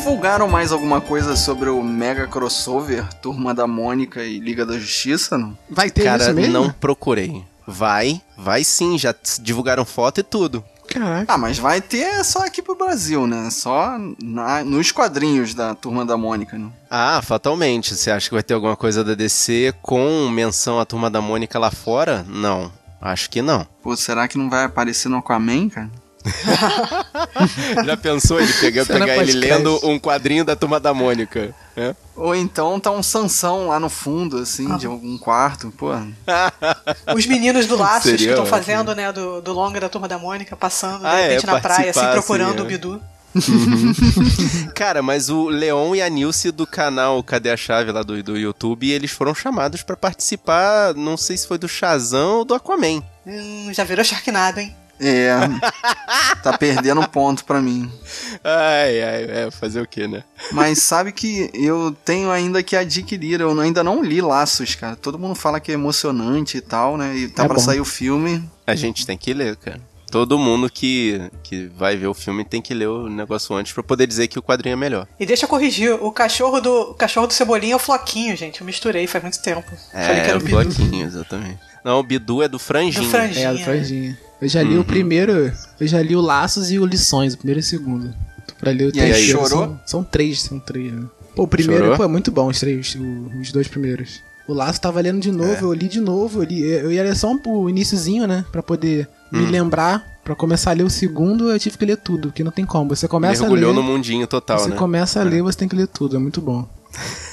divulgaram mais alguma coisa sobre o mega crossover Turma da Mônica e Liga da Justiça, não? Vai ter Cara, isso mesmo? não procurei. Vai, vai sim, já divulgaram foto e tudo. Caraca. Ah, mas vai ter só aqui pro Brasil, né? Só na, nos quadrinhos da Turma da Mônica, né? Ah, fatalmente. Você acha que vai ter alguma coisa da DC com menção à Turma da Mônica lá fora? Não, acho que não. Pô, será que não vai aparecer no Aquaman, cara? Já pensou ele pegar, pegar ele lendo um quadrinho da Turma da Mônica? É? Ou então tá um Sansão lá no fundo, assim, de algum quarto, pô. Os meninos do Laços Seria que estão fazendo, né, do, do longa da Turma da Mônica, passando, de Ah, é, repente, na praia, assim, procurando assim, o é. Bidu. Cara, mas o Leon e a Nilce do canal Cadê a Chave lá do, do YouTube, eles foram chamados pra participar, não sei se foi do Shazam ou do Aquaman. Hum, já virou Sharknado, hein? É. tá perdendo ponto pra mim. Ai, ai, é, fazer o quê, né? Mas sabe que eu tenho ainda que adquirir, eu ainda não li Laços, cara. Todo mundo fala que é emocionante e tal, né? E tá É pra bom. sair o filme. A gente tem que ler, cara. Todo mundo que, que vai ver o filme tem que ler o negócio antes pra poder dizer que o quadrinho é melhor. E deixa eu corrigir, o cachorro do o cachorro do Cebolinha é o Floquinho, gente. Eu misturei faz muito tempo. Falei que É, era o o Bidu. bloquinho, exatamente. Não, o Bidu é do franjinho. Do franjinho. É, do Franjinha. Eu já li o primeiro. Eu já li o Laços e o Lições, o primeiro e o segundo. Tô pra ler o E aí, terceiro. chorou? São, são três, são três, né? Pô, o primeiro, Chorou? pô, é muito bom, os três, os dois primeiros. O Laço tava lendo de novo, É. eu li de novo, eu, li, eu ia ler só um, o iniciozinho, né? Pra poder me Hum. lembrar. Pra começar a ler o segundo, eu tive que ler tudo, porque não tem como. Você começa a Mergulhou ler. no mundinho total, você né? começa a ler, você tem que ler tudo, é muito bom.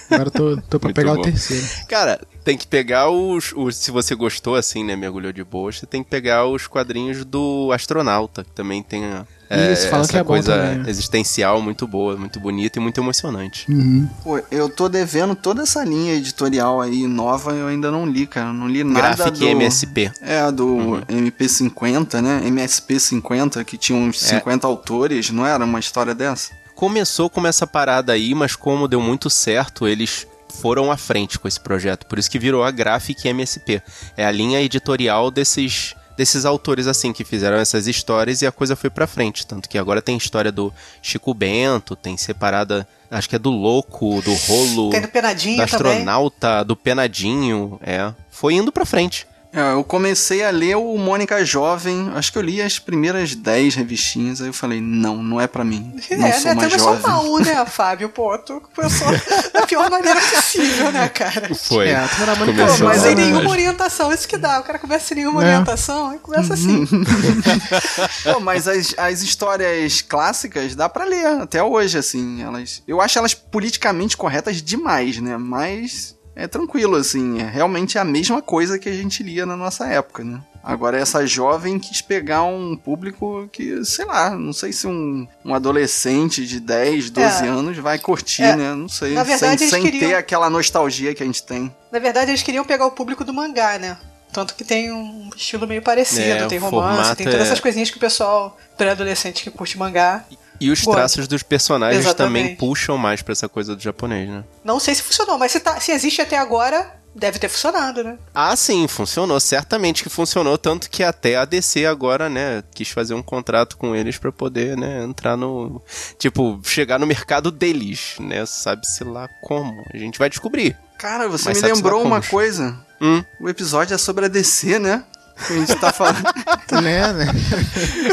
Agora eu tô, tô pra pegar bom. o terceiro. Cara, tem que pegar os, os. Se você gostou, assim, né? Mergulhou de boa, você tem que pegar os quadrinhos do astronauta, que também tem a, é, Isso, essa que é coisa também, existencial muito boa, muito bonita e muito emocionante. Uhum. Pô, eu tô devendo toda essa linha editorial aí nova, eu ainda não li, cara. Não li nada Graphic do... MSP. É, do Uhum. MP50, né? MSP50, que tinha uns É. 50 autores, não era uma história dessa? Começou com essa parada aí, mas como deu muito certo, eles foram à frente com esse projeto. Por isso que virou a Graphic MSP. É a linha editorial desses desses autores assim que fizeram essas histórias e a coisa foi pra frente, tanto que agora tem história do Chico Bento, tem separada, acho que é do Louco, do Rolo, Tem do Penadinho do também. astronauta, do Penadinho, é. Foi indo pra frente. É, eu comecei a ler o Mônica Jovem, acho que eu li as primeiras 10 revistinhas, aí eu falei, não, não é pra mim. Não É, sou né? mais Começou jovem. mal, né, Fábio? Pô, tu começou da pior maneira possível, né, cara? Foi. É, a Turma da Mônica Pô, mas mal, sem nenhuma orientação, isso que dá. O cara começa sem nenhuma É. orientação e começa assim. Pô, mas as, as histórias clássicas dá pra ler até hoje, assim. Elas, eu acho elas politicamente corretas demais, né? Mas é tranquilo, assim. É realmente a mesma coisa que a gente lia na nossa época, né? Agora, essa jovem quis pegar um público que, sei lá, não sei se um, um adolescente de 10, 12 É. anos vai curtir, É. né? Não sei. Na verdade, sem eles sem queriam- ter aquela nostalgia que a gente tem. Na verdade, eles queriam pegar o público do mangá, né? Tanto que tem um estilo meio parecido, É, tem romance, tem todas é- essas coisinhas que o pessoal pré-adolescente que curte mangá. E os Gosto. traços dos personagens Exatamente. também puxam mais pra essa coisa do japonês, né? Não sei se funcionou, mas se, tá- se existe até agora, deve ter funcionado, né? Ah, sim, funcionou. Certamente que funcionou, tanto que até a DC agora, né, quis fazer um contrato com eles pra poder, né, entrar no... Tipo, chegar no mercado deles, né, sabe-se lá como. A gente vai descobrir. Cara, você Mas me lembrou uma coisa. Hum, O episódio é sobre a DC, né? Que a gente tá falando. né, né?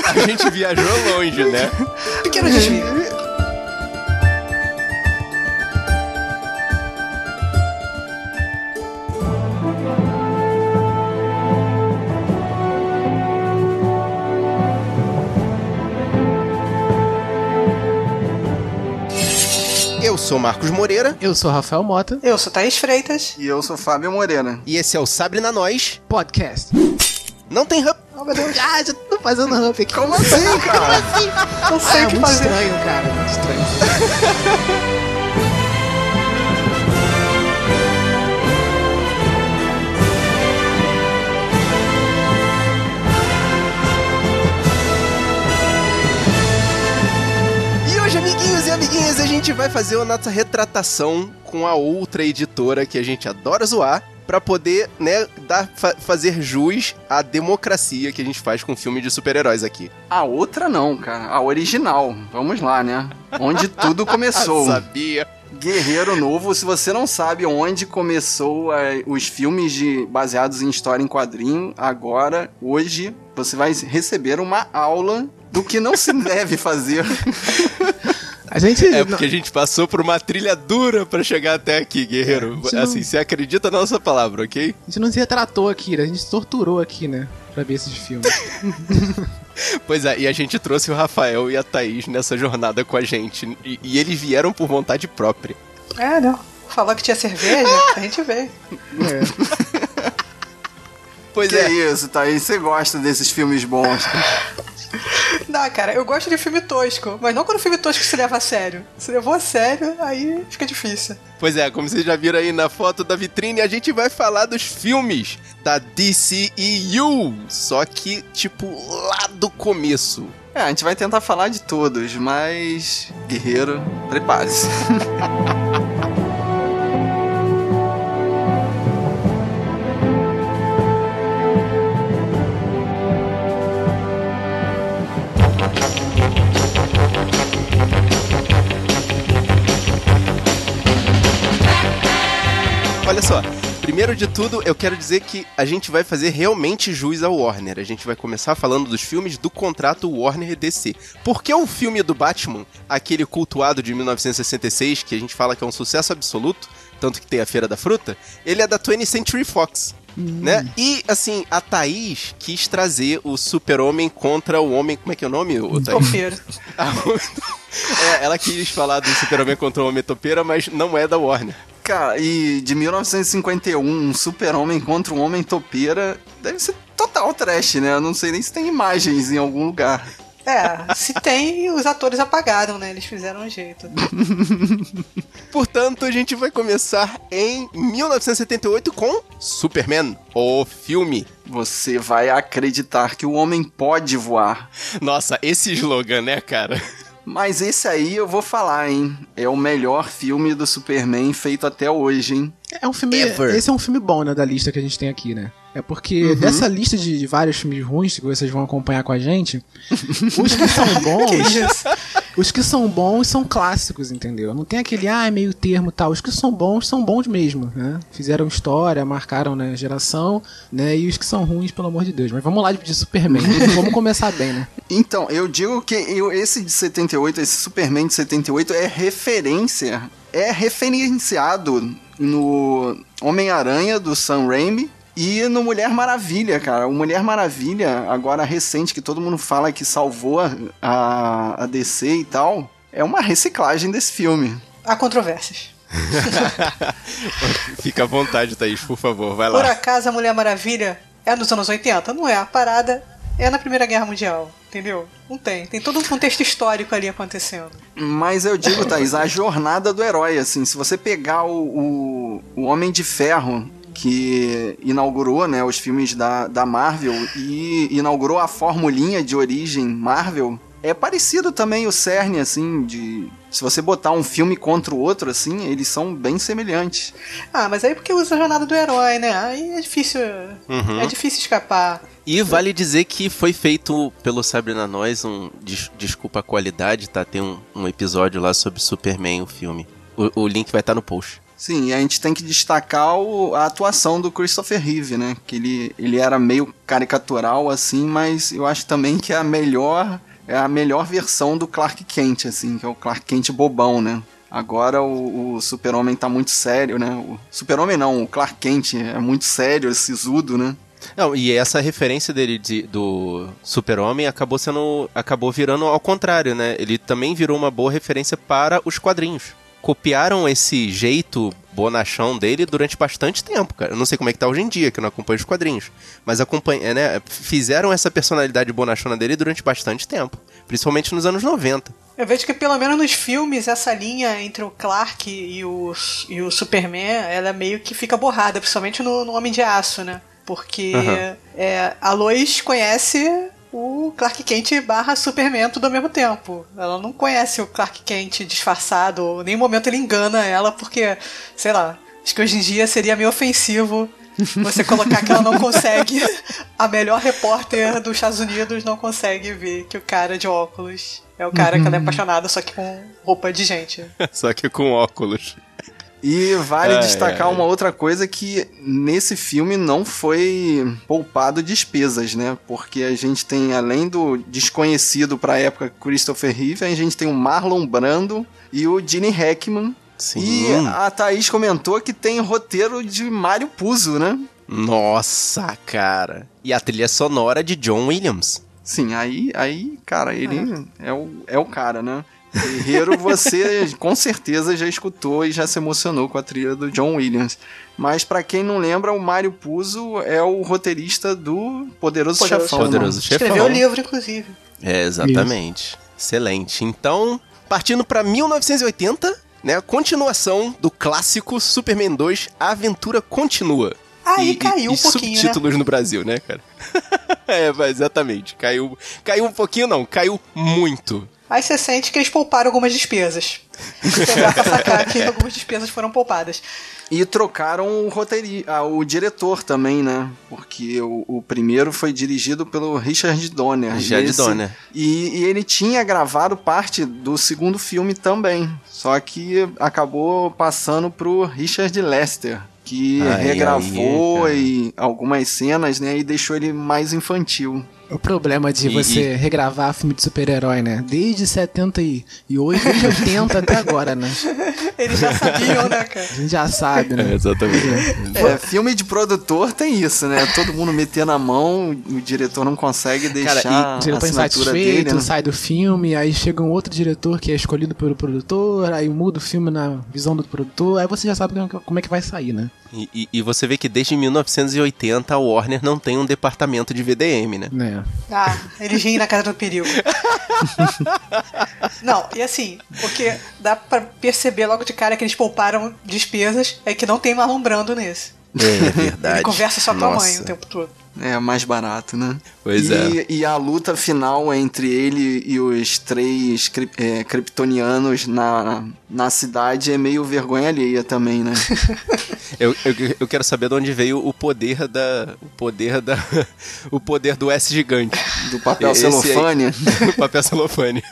a gente viajou longe, né? Pequeno desvio. Eu sou Marcos Moreira Eu sou Rafael Mota, Eu sou Thaís Freitas. E eu sou Fábio Moreira. e esse é o Sabre na Nós. podcast. Não tem hub. Oh, meu Deus. Ah, já tô fazendo ramp aqui. Como assim, cara? Não sei Ah, o que muito fazer. estranho, cara, muito estranho. E hoje, amiguinhos e amiguinhas, a gente vai fazer a nossa retratação com a outra editora que a gente adora zoar, para poder, né, dar, fa fazer jus à democracia que a gente faz com filme de super-heróis aqui. A outra não, cara. A original. Vamos lá, né? Onde tudo começou. Sabia. Guerreiro Novo, se você não sabe onde começou é, os filmes de, baseados em história em quadrinho, agora, hoje, você vai receber uma aula do que não se deve fazer. A gente. É porque a gente passou por uma trilha dura para chegar até aqui, guerreiro. É, assim, não... você acredita na nossa palavra, ok? A gente não se retratou aqui, a gente se torturou aqui, né? Pra ver esses filmes. pois é, e a gente trouxe o Rafael e a Thaís nessa jornada com a gente. E, e eles vieram por vontade própria. É, não. Falou que tinha cerveja, a gente veio. É. Pois que é. isso, Thaís, você gosta desses filmes bons. Não, cara, eu gosto de filme tosco, mas não quando o filme tosco se leva a sério. Se levou a sério, aí fica difícil. Pois é, como vocês já viram aí na foto da vitrine, a gente vai falar dos filmes da DCEU, só que, tipo, lá do começo. É, a gente vai tentar falar de todos, mas. Guerreiro, prepare-se. só, primeiro de tudo, eu quero dizer que a gente vai fazer realmente jus ao Warner. A gente vai começar falando dos filmes do contrato Warner DC. Porque o filme do Batman, aquele cultuado de 1966, que a gente fala que é um sucesso absoluto, tanto que tem a Feira da Fruta, ele é da 20th Century Fox. Hum. Né? E, assim, a Thaís quis trazer o super-homem contra o homem. Como é que é o nome? O Topeiro. é, ela quis falar do super-homem contra o homem topeira, mas não é da Warner. Cara, e de 1951, um super-homem contra um homem topeira deve ser total trash, né? Eu não sei nem se tem imagens em algum lugar. É, se tem, os atores apagaram, né? Eles fizeram um jeito. Portanto, a gente vai começar em 1978 com Superman, o filme. Você vai acreditar que o homem pode voar. Nossa, esse slogan, né, cara? Mas esse aí eu vou falar, hein? É o melhor filme do Superman feito até hoje, hein? É um filme. Ever. Esse é um filme bom, né, da lista que a gente tem aqui, né? É porque uhum. dessa lista de, de, vários filmes ruins que vocês vão acompanhar com a gente, os que são bons. que os que são bons são clássicos, entendeu? Não tem aquele, ah, é meio termo tal. Os que são bons são bons mesmo, né? Fizeram história, marcaram né, geração, né? E os que são ruins, pelo amor de Deus. Mas vamos lá de Superman. vamos começar bem, né? Então, eu digo que eu, esse de 78, esse Superman de 78 é referência. É referenciado no Homem-Aranha do Sam Raimi e no Mulher Maravilha, cara. O Mulher Maravilha, agora recente, que todo mundo fala que salvou a, a DC e tal, é uma reciclagem desse filme. Há controvérsias. Fica à vontade, Thaís, por favor, vai lá. Por acaso a Mulher Maravilha é dos anos 80? Não é. A parada é na Primeira Guerra Mundial, entendeu? Não tem. Tem todo um contexto histórico ali acontecendo. Mas eu digo, Thaís, a jornada do herói, assim, se você pegar o, o, o Homem de Ferro que inaugurou né, os filmes da, da Marvel e inaugurou a formulinha de origem Marvel. É parecido também o cerne, assim, de. Se você botar um filme contra o outro, assim, eles são bem semelhantes. Ah, mas aí porque usa a jornada do herói, né? Aí é difícil. Uhum. É difícil escapar. E vale dizer que foi feito pelo Sabrina Nós, um. Des, desculpa a qualidade, tá? Tem um, um episódio lá sobre Superman, o filme. O, o link vai estar tá no post. Sim, a gente tem que destacar o, a atuação do Christopher Reeve, né? Que ele, ele era meio caricatural, assim, mas eu acho também que é a melhor é a melhor versão do Clark Kent, assim, que é o Clark Kent bobão, né? Agora o, o Super-Homem tá muito sério, né? O Super-Homem não, o Clark Kent é muito sério, sisudo, né? Não, e essa referência dele de, do Super-Homem acabou sendo. acabou virando ao contrário, né? Ele também virou uma boa referência para os quadrinhos copiaram esse jeito bonachão dele durante bastante tempo, cara. Eu não sei como é que tá hoje em dia, que eu não acompanho os quadrinhos. Mas acompanha, né, fizeram essa personalidade bonachona dele durante bastante tempo. Principalmente nos anos 90. Eu vejo que pelo menos nos filmes essa linha entre o Clark e o, e o Superman, ela meio que fica borrada, principalmente no, no Homem de Aço, né? Porque uhum. é, a Lois conhece o Clark Kent barra Superman tudo ao mesmo tempo. Ela não conhece o Clark Kent disfarçado, em nenhum momento ele engana ela porque, sei lá, Acho que hoje em dia seria meio ofensivo você colocar que ela não consegue. A melhor repórter dos Estados Unidos não consegue ver que o cara de óculos é o cara que ela é Uhum. apaixonada, só que com roupa de gente. Só que com óculos. E vale Ai, destacar ai. uma outra coisa que nesse filme não foi poupado despesas, né? Porque a gente tem, além do desconhecido pra época Christopher Reeve, a gente tem o Marlon Brando e o Gene Hackman. Sim. E a Thaís comentou que tem roteiro de Mário Puzo, né? Nossa, cara. E a trilha sonora de John Williams. Sim, aí, aí cara, ele é o, é o cara, né? Guerreiro, você com certeza já escutou e já se emocionou com a trilha do John Williams. Mas pra quem não lembra, o Mário Puzo é o roteirista do Poderoso, Poderoso Chefão. Poderoso né? Chefão. Escreveu o livro, inclusive. É, exatamente. Excelente. Então, partindo pra 1980, né, a continuação do clássico Superman 2, A Aventura Continua. Aí E- caiu e, um pouquinho, né? subtítulos no Brasil, né, cara? é, exatamente. Caiu, caiu um pouquinho, não. Caiu muito. Aí você sente que eles pouparam algumas despesas. Pra sacar que algumas despesas foram poupadas. E trocaram o roteiri ah, o diretor também, né? Porque o, o primeiro foi dirigido pelo Richard Donner. Richard E esse- Donner. E, e ele tinha gravado parte do segundo filme também. Só que acabou passando pro Richard Lester. Que Ai, regravou ai, e algumas cenas, né? E deixou ele mais infantil. O problema de E- você regravar filme de super-herói, né? Desde 78, desde 80 até agora, né? Eles já sabiam, né, cara? A gente já sabe, né? exatamente. É, filme de produtor tem isso, né? Todo mundo metendo a mão, o diretor não consegue deixar Cara, e a O diretor assinatura insatisfeito, dele, né? sai do filme, aí chega um outro diretor que é escolhido pelo produtor, aí muda o filme na visão do produtor, aí você já sabe como é que vai sair, né? E, e- e você vê que desde 1980 a Warner não tem um departamento de VDM, né? Ah, eles riem na cara do perigo. Não, e assim, porque dá pra perceber logo de cara que eles pouparam despesas, é que não tem Marlon Brando nesse. É verdade. Ele conversa só com a mãe o tempo todo. É mais barato, né? Pois e, é. E a luta final entre ele e os três cri- é, kryptonianos na, na cidade é meio vergonha alheia também, né? Eu, eu, eu quero saber de onde veio o poder da. O poder da. O poder do S gigante. Do papel Esse aí. celofane. o papel celofane.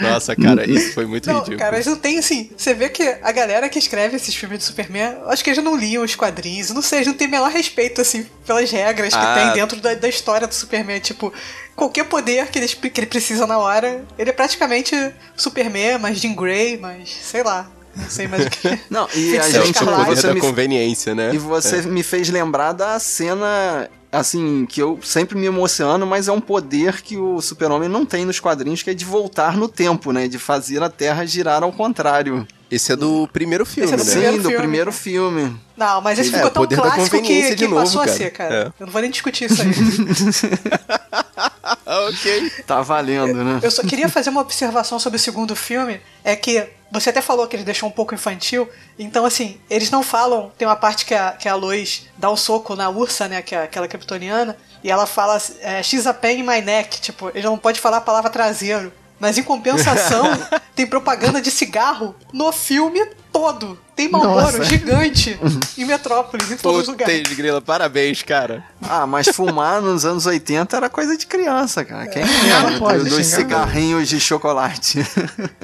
Nossa, cara, isso foi muito Não, ridículo. cara, eles não tem assim. Você vê que a galera que escreve esses filmes de Superman, acho que eles não liam os quadrinhos, não sei, eles não têm o menor respeito, assim, pelas regras que Ah. tem dentro da, da história do Superman. Tipo, qualquer poder que, eles, que ele precisa na hora, ele é praticamente Superman, mas Jean Grey, mas sei lá. Não sei mais o que. Não, e a É o gente. Poder Você da me, conveniência, né? e você me fez lembrar da cena. Assim, que eu sempre me emociono, mas é um poder que o Super-Homem não tem nos quadrinhos, que é de voltar no tempo, né? De fazer a Terra girar ao contrário. Esse é do primeiro filme, Esse é do né? primeiro Sim, do filme. primeiro filme. Não, mas esse É, ficou tão poder da clássico que, conveniência de que novo, passou a cara. ser, cara. É. Eu não vou nem discutir isso aí. Ok. Tá valendo, né? Eu só queria fazer uma observação sobre o segundo filme. É que você até falou que ele deixou um pouco infantil. Então, assim, eles não falam. Tem uma parte que a, que a Lois dá o soco na ursa, né? Que é aquela kryptoniana. E ela fala é, She's a pain in my neck. Tipo, ele não pode falar a palavra traseiro. Mas em compensação, tem propaganda de cigarro no filme todo. Tem Marlboro Nossa. gigante em Metrópolis, em todos os lugares. Putz, grila, parabéns, cara. Ah, mas fumar nos anos 80 era coisa de criança, cara. Quem Não lembra pode dos cigarrinhos de chocolate?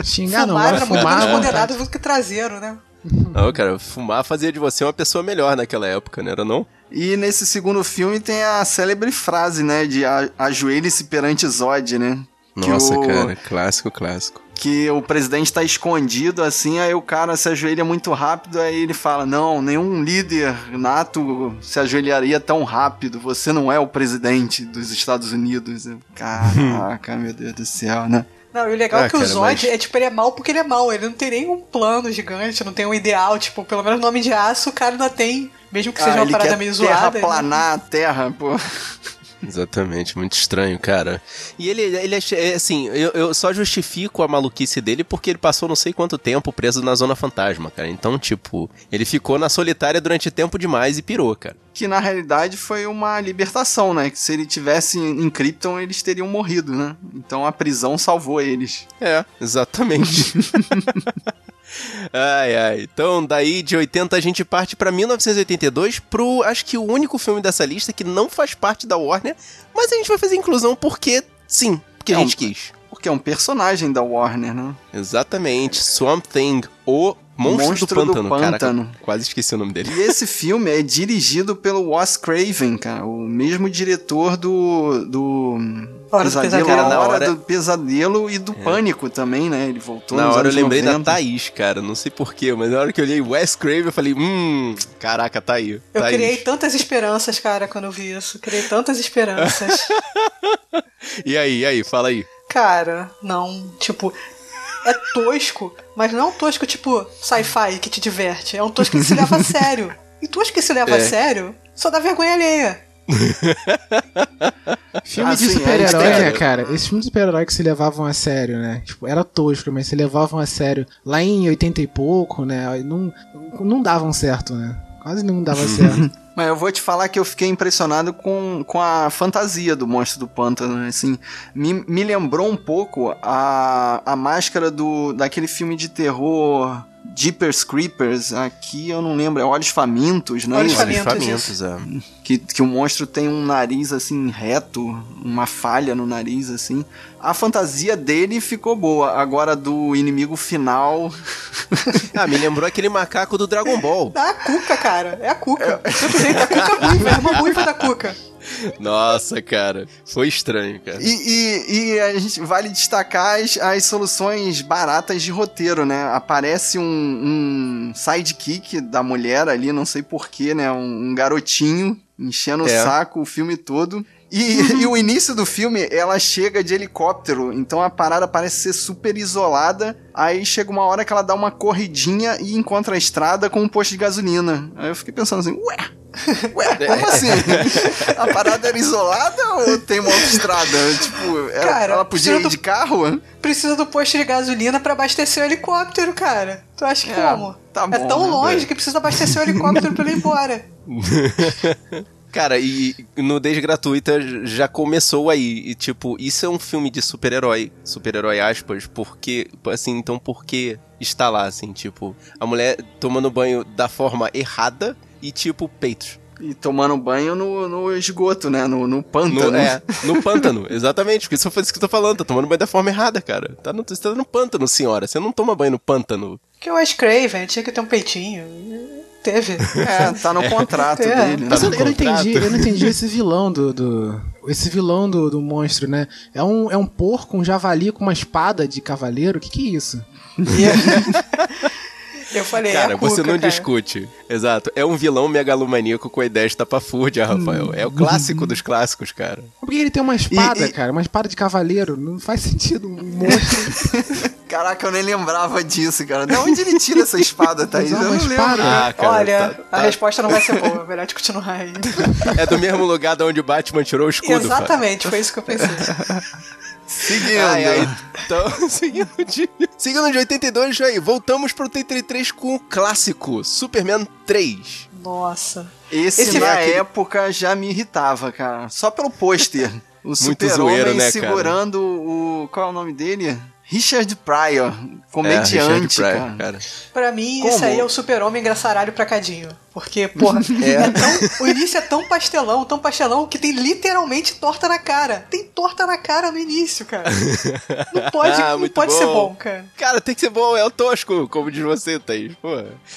Xingar não, Fumar era muito menos à condenado do que traseiro, né? Não, cara, fumar fazia de você uma pessoa melhor naquela época, não era não? E nesse segundo filme tem a célebre frase, né? De ajoelhe-se perante Zod, né? Que Nossa, o- cara, clássico, clássico. Que o presidente tá escondido assim, aí o cara se ajoelha muito rápido, aí ele fala: Não, nenhum líder nato se ajoelharia tão rápido, você não é o presidente dos Estados Unidos. Caraca, meu Deus do céu, né? Não, e o legal Ah, é que o cara, Zod mas- é tipo, ele é mal porque ele é mal. Ele não tem nenhum plano gigante, não tem um ideal, tipo, pelo menos nome de aço o cara ainda tem, mesmo que seja Ah, uma ele parada quer meio zoada. ele- terraplanar a terra, pô. Exatamente, muito estranho, cara. E ele, ele é, assim, eu, eu só justifico a maluquice dele porque ele passou não sei quanto tempo preso na Zona Fantasma, cara. Então, tipo, ele ficou na solitária durante tempo demais e pirou, cara. Que na realidade foi uma libertação, né? Que se ele tivesse em Krypton, eles teriam morrido, né? Então a prisão salvou eles. É, exatamente. ai, ai. Então, daí de 80 a gente parte pra 1982 pro, acho que o único filme dessa lista que não faz parte da Warner, mas a gente vai fazer inclusão porque, sim, porque É a gente um- quis. Porque é um personagem da Warner, né? Exatamente, Swamp Thing, o monstro, Monstro do do pântano. Caraca, quase esqueci o nome dele. E esse filme é dirigido pelo Wes Craven, cara. O mesmo diretor do. do Hora do Pesadelo. Cara, na hora, hora- do Pesadelo e do Pânico também, né? Ele voltou Na nos hora eu lembrei 90. da Thaís, cara. Não sei porquê, mas na hora que eu olhei Wes Craven, eu falei, hum, caraca, tá aí. Eu Thaís. criei tantas esperanças, cara, quando eu vi isso. Criei tantas esperanças. E aí, e aí, fala aí. cara, não. Tipo, é tosco, mas não é um tosco tipo sci-fi que te diverte. É um tosco que se leva a sério. E tosco que se leva a É. sério só dá vergonha alheia. Filme Assim, de a super-herói, tem- né, cara? Esses filmes de super-herói que se levavam a sério, né? Tipo, era tosco, mas se levavam a sério lá em 80 e pouco, né? Não, não davam certo, né? Quase não dava certo. Mas eu vou te falar que eu fiquei impressionado com, com a fantasia do Monstro do Pântano, né? assim, me, me lembrou um pouco a, a máscara do daquele filme de terror Jeepers Creepers, aqui eu não lembro, é Olhos Famintos, né? Olhos? Famintos. Famintos, é. que, que o monstro tem um nariz assim reto, uma falha no nariz assim. A fantasia dele ficou boa, agora do inimigo final Ah, me lembrou aquele macaco do Dragon Ball. É a Cuca, cara. É a Cuca. Simplesmente a Cuca ruiva. É uma ruiva da Cuca. Nossa, cara. Foi estranho, cara. E, e- e a gente vale destacar as, as soluções baratas de roteiro, né? Aparece um, um sidekick da mulher ali, não sei porquê, né? Um, um garotinho enchendo É. o saco o filme todo. E, e o início do filme, ela chega de helicóptero, então a parada parece ser super isolada. Aí chega uma hora que ela dá uma corridinha e encontra a estrada com um posto de gasolina. Aí eu fiquei pensando assim, ué, Ué, como assim? A parada era isolada ou tem uma autoestrada? Tipo, era- Cara, ela podia ir precisa de carro? Precisa do posto de gasolina pra abastecer o helicóptero, cara. Tu acha que É, como? tá é bom, tão né, longe velho? que precisa abastecer o helicóptero pra ele ir embora. Cara, e nudez gratuita já começou aí. E, tipo, isso é um filme de super-herói. Super-herói, aspas. Porque, assim, então por que está lá, assim? Tipo, a mulher tomando banho da forma errada e, tipo, peitos. E tomando banho no, no esgoto, né? No, no pântano. No, é, no pântano, exatamente. Porque isso foi isso que eu tô falando. Tá tomando banho da forma errada, cara. Tá no, você tá no pântano, senhora. Você não toma banho no pântano. Que o Wes Craven tinha que ter um peitinho. Teve. É, tá no contrato É. dele. né? Mas eu, no eu não entendi, eu não entendi esse vilão do. do- esse vilão do, do monstro, né? É um, é um porco, um javali com uma espada de cavaleiro? O que, que é isso? Eu falei, Cara, é Cuca, você não cara. discute. Exato. É um vilão megalomaníaco com a ideia estapafúrdia, Rafael. É o clássico dos clássicos, cara. Por que ele tem uma espada, E- e- cara? Uma espada de cavaleiro? Não faz sentido um monstro. Caraca, eu nem lembrava disso, cara. De onde ele tira essa espada, Thaís? Eu Usar não uma lembro. espada? Ah, cara. Olha, tá- a tá- resposta não vai ser boa. É melhor de continuar aí. É do mesmo lugar de onde o Batman tirou o escudo. Exatamente, foi isso que eu pensei. Seguindo. Ai, ai, então, seguindo de, seguindo de 82, aí, voltamos pro 83 com o clássico Superman 3. Nossa. Esse, Esse na é aquele- época já me irritava, cara. Só pelo pôster. O zoeiro, super-homem né, cara? segurando o... Qual é o nome dele? Richard Pryor. É, Comediante, Richard Pryor, cara. cara. Pra mim, Como? isso aí é o super-homem engraçaralho pra cadinho. Porque, porra, É. é tão- o início é tão pastelão, tão pastelão, que tem literalmente torta na cara. Tem torta na cara no início, cara. Não pode, Ah, não pode bom. ser bom, cara. Cara, tem que ser bom, é o tosco, como diz você, Thaís. Pô.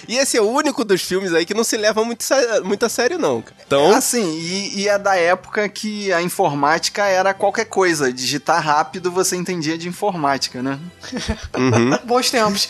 E esse é o único dos filmes aí que não se leva muito, muito a sério, não. cara. Então, Assim, e, e é da época que a informática era qualquer coisa. Digitar rápido você entendia de informática, né? uhum. Bons tempos.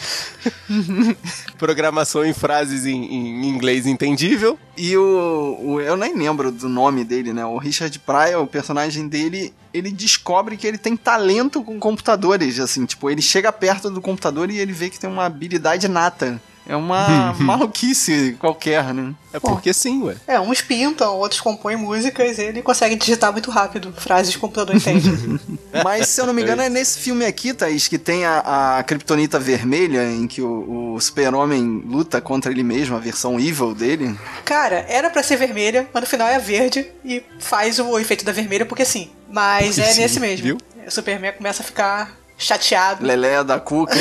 programação em frases em, em inglês entendível. E o, o- Eu nem lembro do nome dele, né? O Richard Pryor, o personagem dele, ele descobre que ele tem talento com computadores. Assim, tipo, ele chega perto do computador e ele vê que tem uma habilidade nata. É uma maluquice qualquer, né? É porque sim, ué. É, uns pintam, outros compõem músicas e ele consegue digitar muito rápido frases que o computador entende. Mas, se eu não me engano, é nesse filme aqui, Thaís, que tem a, a Kryptonita Vermelha, em que o, o super-homem luta contra ele mesmo, a versão evil dele. Cara, era pra ser vermelha, mas no final é verde e faz o efeito da vermelha porque sim. Mas Porque é sim, nesse mesmo. viu? O Superman começa a ficar chateado, Lelé da Cuca.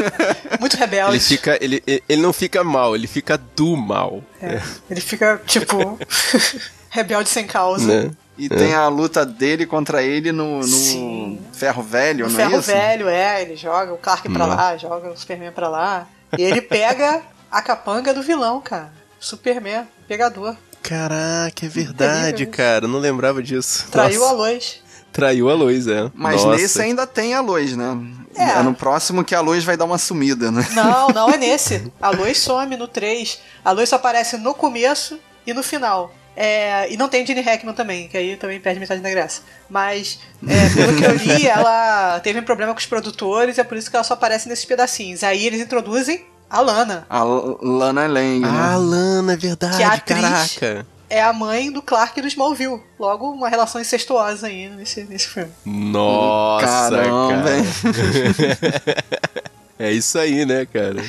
muito rebelde. Ele fica. Ele, ele não fica mal, ele fica do mal. É, Ele fica, tipo, rebelde sem causa. Né? E tem a luta dele contra ele no, no. Ferro Velho, O não ferro é isso? velho, é, ele joga o Clark pra Não. lá, joga o Superman pra lá. E ele pega a capanga do vilão, cara. Superman, pegador. Caraca, é verdade, Terrível. cara. eu Não lembrava disso. Traiu Nossa. a luz. Traiu a luz, é. Mas Nossa. nesse ainda tem a luz, né? É. É. no próximo que a luz vai dar uma sumida, né? Não, não é nesse. A luz some no 3. A luz só aparece no começo e no final. É, e não tem Gene Hackman também, que aí também perde metade da graça. Mas, é, pelo que eu li, ela teve um problema com os produtores, é por isso que ela só aparece nesses pedacinhos. Aí eles introduzem a Lana, A L- Lana Lang, Ah, né? Lana, é verdade, Que a atriz- caraca. É a mãe do Clark do Smallville. Logo, uma relação incestuosa aí nesse, nesse filme. Nossa, Caramba, cara. É isso aí, né, cara?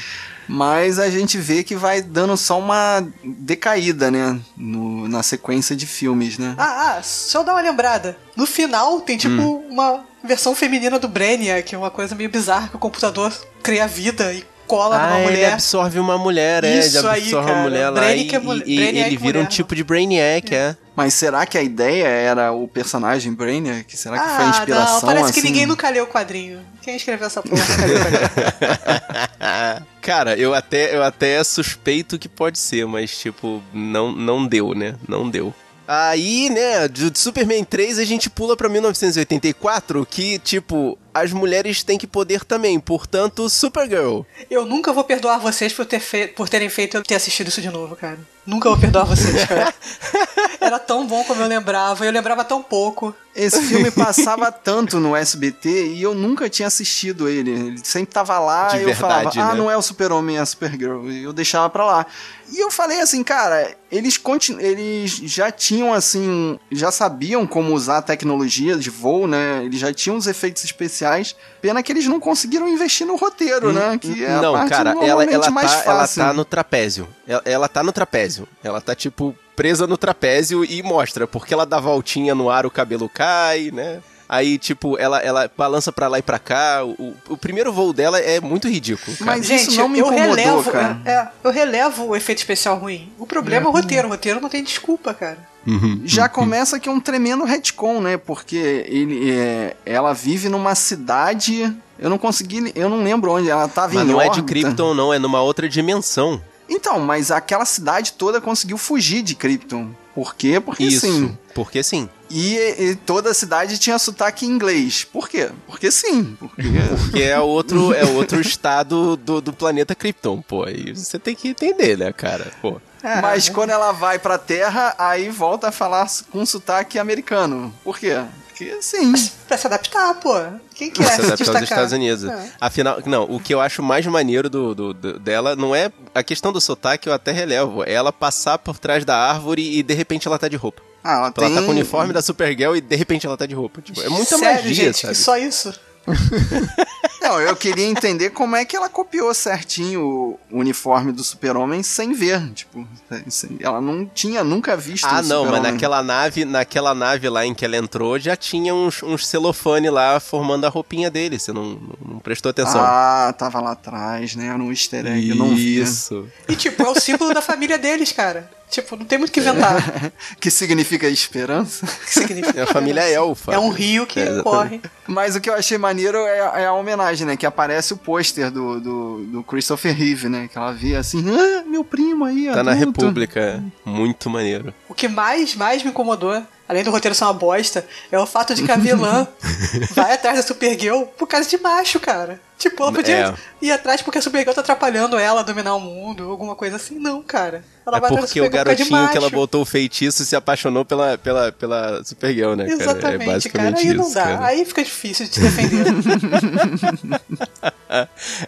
Mas a gente vê que vai dando só uma decaída, né? No- na sequência de filmes, né? Ah, ah, só dar uma lembrada. No final tem tipo uma versão feminina do Brainiac, uma coisa meio bizarra que o computador cria vida e cola Ah, numa ele mulher. absorve uma mulher, é. Isso Ele aí, absorve cara. uma mulher lá e, é mul- e- e Brainiac ele vira um tipo de Brainiac, é. Mas será que a ideia era o personagem Brainiac? Será que foi a ah, inspiração? não, parece assim? que ninguém nunca leu o quadrinho. Quem escreveu essa porra nunca leu o quadrinho. Cara, eu até, eu até suspeito que pode ser, mas, tipo, não, não deu, né? Não deu. Aí, né, de Superman 3 a gente pula pra 1984, que, tipo, as mulheres têm que poder também, portanto, Supergirl. Eu nunca vou perdoar vocês por, ter por terem feito eu ter assistido isso de novo, cara. Nunca vou perdoar vocês, cara. Era tão bom como eu lembrava, eu lembrava tão pouco. Esse filme passava tanto no SBT e eu nunca tinha assistido ele. Ele sempre tava lá De e eu verdade, falava, ah, né? não é o Super-Homem, é a Supergirl. E eu deixava pra lá. E eu falei assim, cara, eles, continu eles já tinham, assim, já sabiam como usar a tecnologia de voo, né? Eles já tinham os efeitos especiais. Pena que eles não conseguiram investir no roteiro, né? Que é a não, parte cara, ela, ela, mais tá, ela fácil. tá no trapézio. Ela, ela tá no trapézio. Ela tá, tipo, presa no trapézio e mostra, porque ela dá voltinha no ar, o cabelo cai, né? Aí, tipo, ela, ela balança pra lá e pra cá. O, o primeiro voo dela é muito ridículo. cara. Mas Gente, isso não me eu incomodou, relevo, cara. É, eu relevo o efeito especial ruim. O problema é, o roteiro. O roteiro não tem desculpa, cara. Uhum. Já começa que é um tremendo retcon, né? Porque ele, é, ela vive numa cidade. Eu não consegui. Eu não lembro onde. Ela tava Mas em não é de órbita. Krypton, não, é numa outra dimensão. Então, mas aquela cidade toda conseguiu fugir de Krypton. Por quê? Porque Isso. sim. Porque sim. E, e toda a cidade tinha sotaque em inglês. Por quê? Porque sim. Porque... Porque é outro, é outro estado do, do planeta Krypton, pô. E você tem que entender, né, cara? Pô. É, Mas quando ela vai pra Terra, aí volta a falar com sotaque americano. Por quê? Porque sim. Pra se adaptar, pô. Quem quer se se adaptar aos? Estados Unidos. É. Afinal, não, o que eu acho mais maneiro do, do- do- dela não é a questão do sotaque, eu até relevo. É ela passar por trás da árvore e de repente ela tá de roupa. Ah, ela, Ela tem... tá com o uniforme da Supergirl e de repente ela tá de roupa. Tipo, é muita Sério, magia, gente, sabe? que só isso. Não, eu queria entender como é que ela copiou certinho o uniforme do super-homem sem ver. Tipo, sem- ela não tinha nunca visto Ah, o não, mas naquela nave, naquela nave lá em que ela entrou, já tinha uns, uns celofane lá formando a roupinha dele. Você não, não prestou atenção. Ah, tava lá atrás, né? No easter egg, eu não vi. Isso. E, tipo, é o símbolo da família deles, cara. Tipo, não tem muito o que inventar. que significa esperança. Que significa? É a família elfa. É um rio que É, corre. Mas o que eu achei maneiro é, é a homenagem, né? Que aparece o pôster do, do, do Christopher Reeve, né? Que ela vê assim, ah, meu primo aí, Tá na adulto." República. Muito maneiro. O que mais, mais me incomodou, além do roteiro ser uma bosta, é o fato de que a vilã vai atrás da Supergirl por causa de macho, cara. Tipo, ela podia É. ir atrás porque a Supergirl tá atrapalhando ela a dominar o mundo, alguma coisa assim. Não, cara. Ela é vai porque o garotinho que ela botou o feitiço se apaixonou pela, pela, pela Supergirl, né, cara? É Exatamente, cara. basicamente Aí isso, não dá. cara. Aí fica difícil de te defender.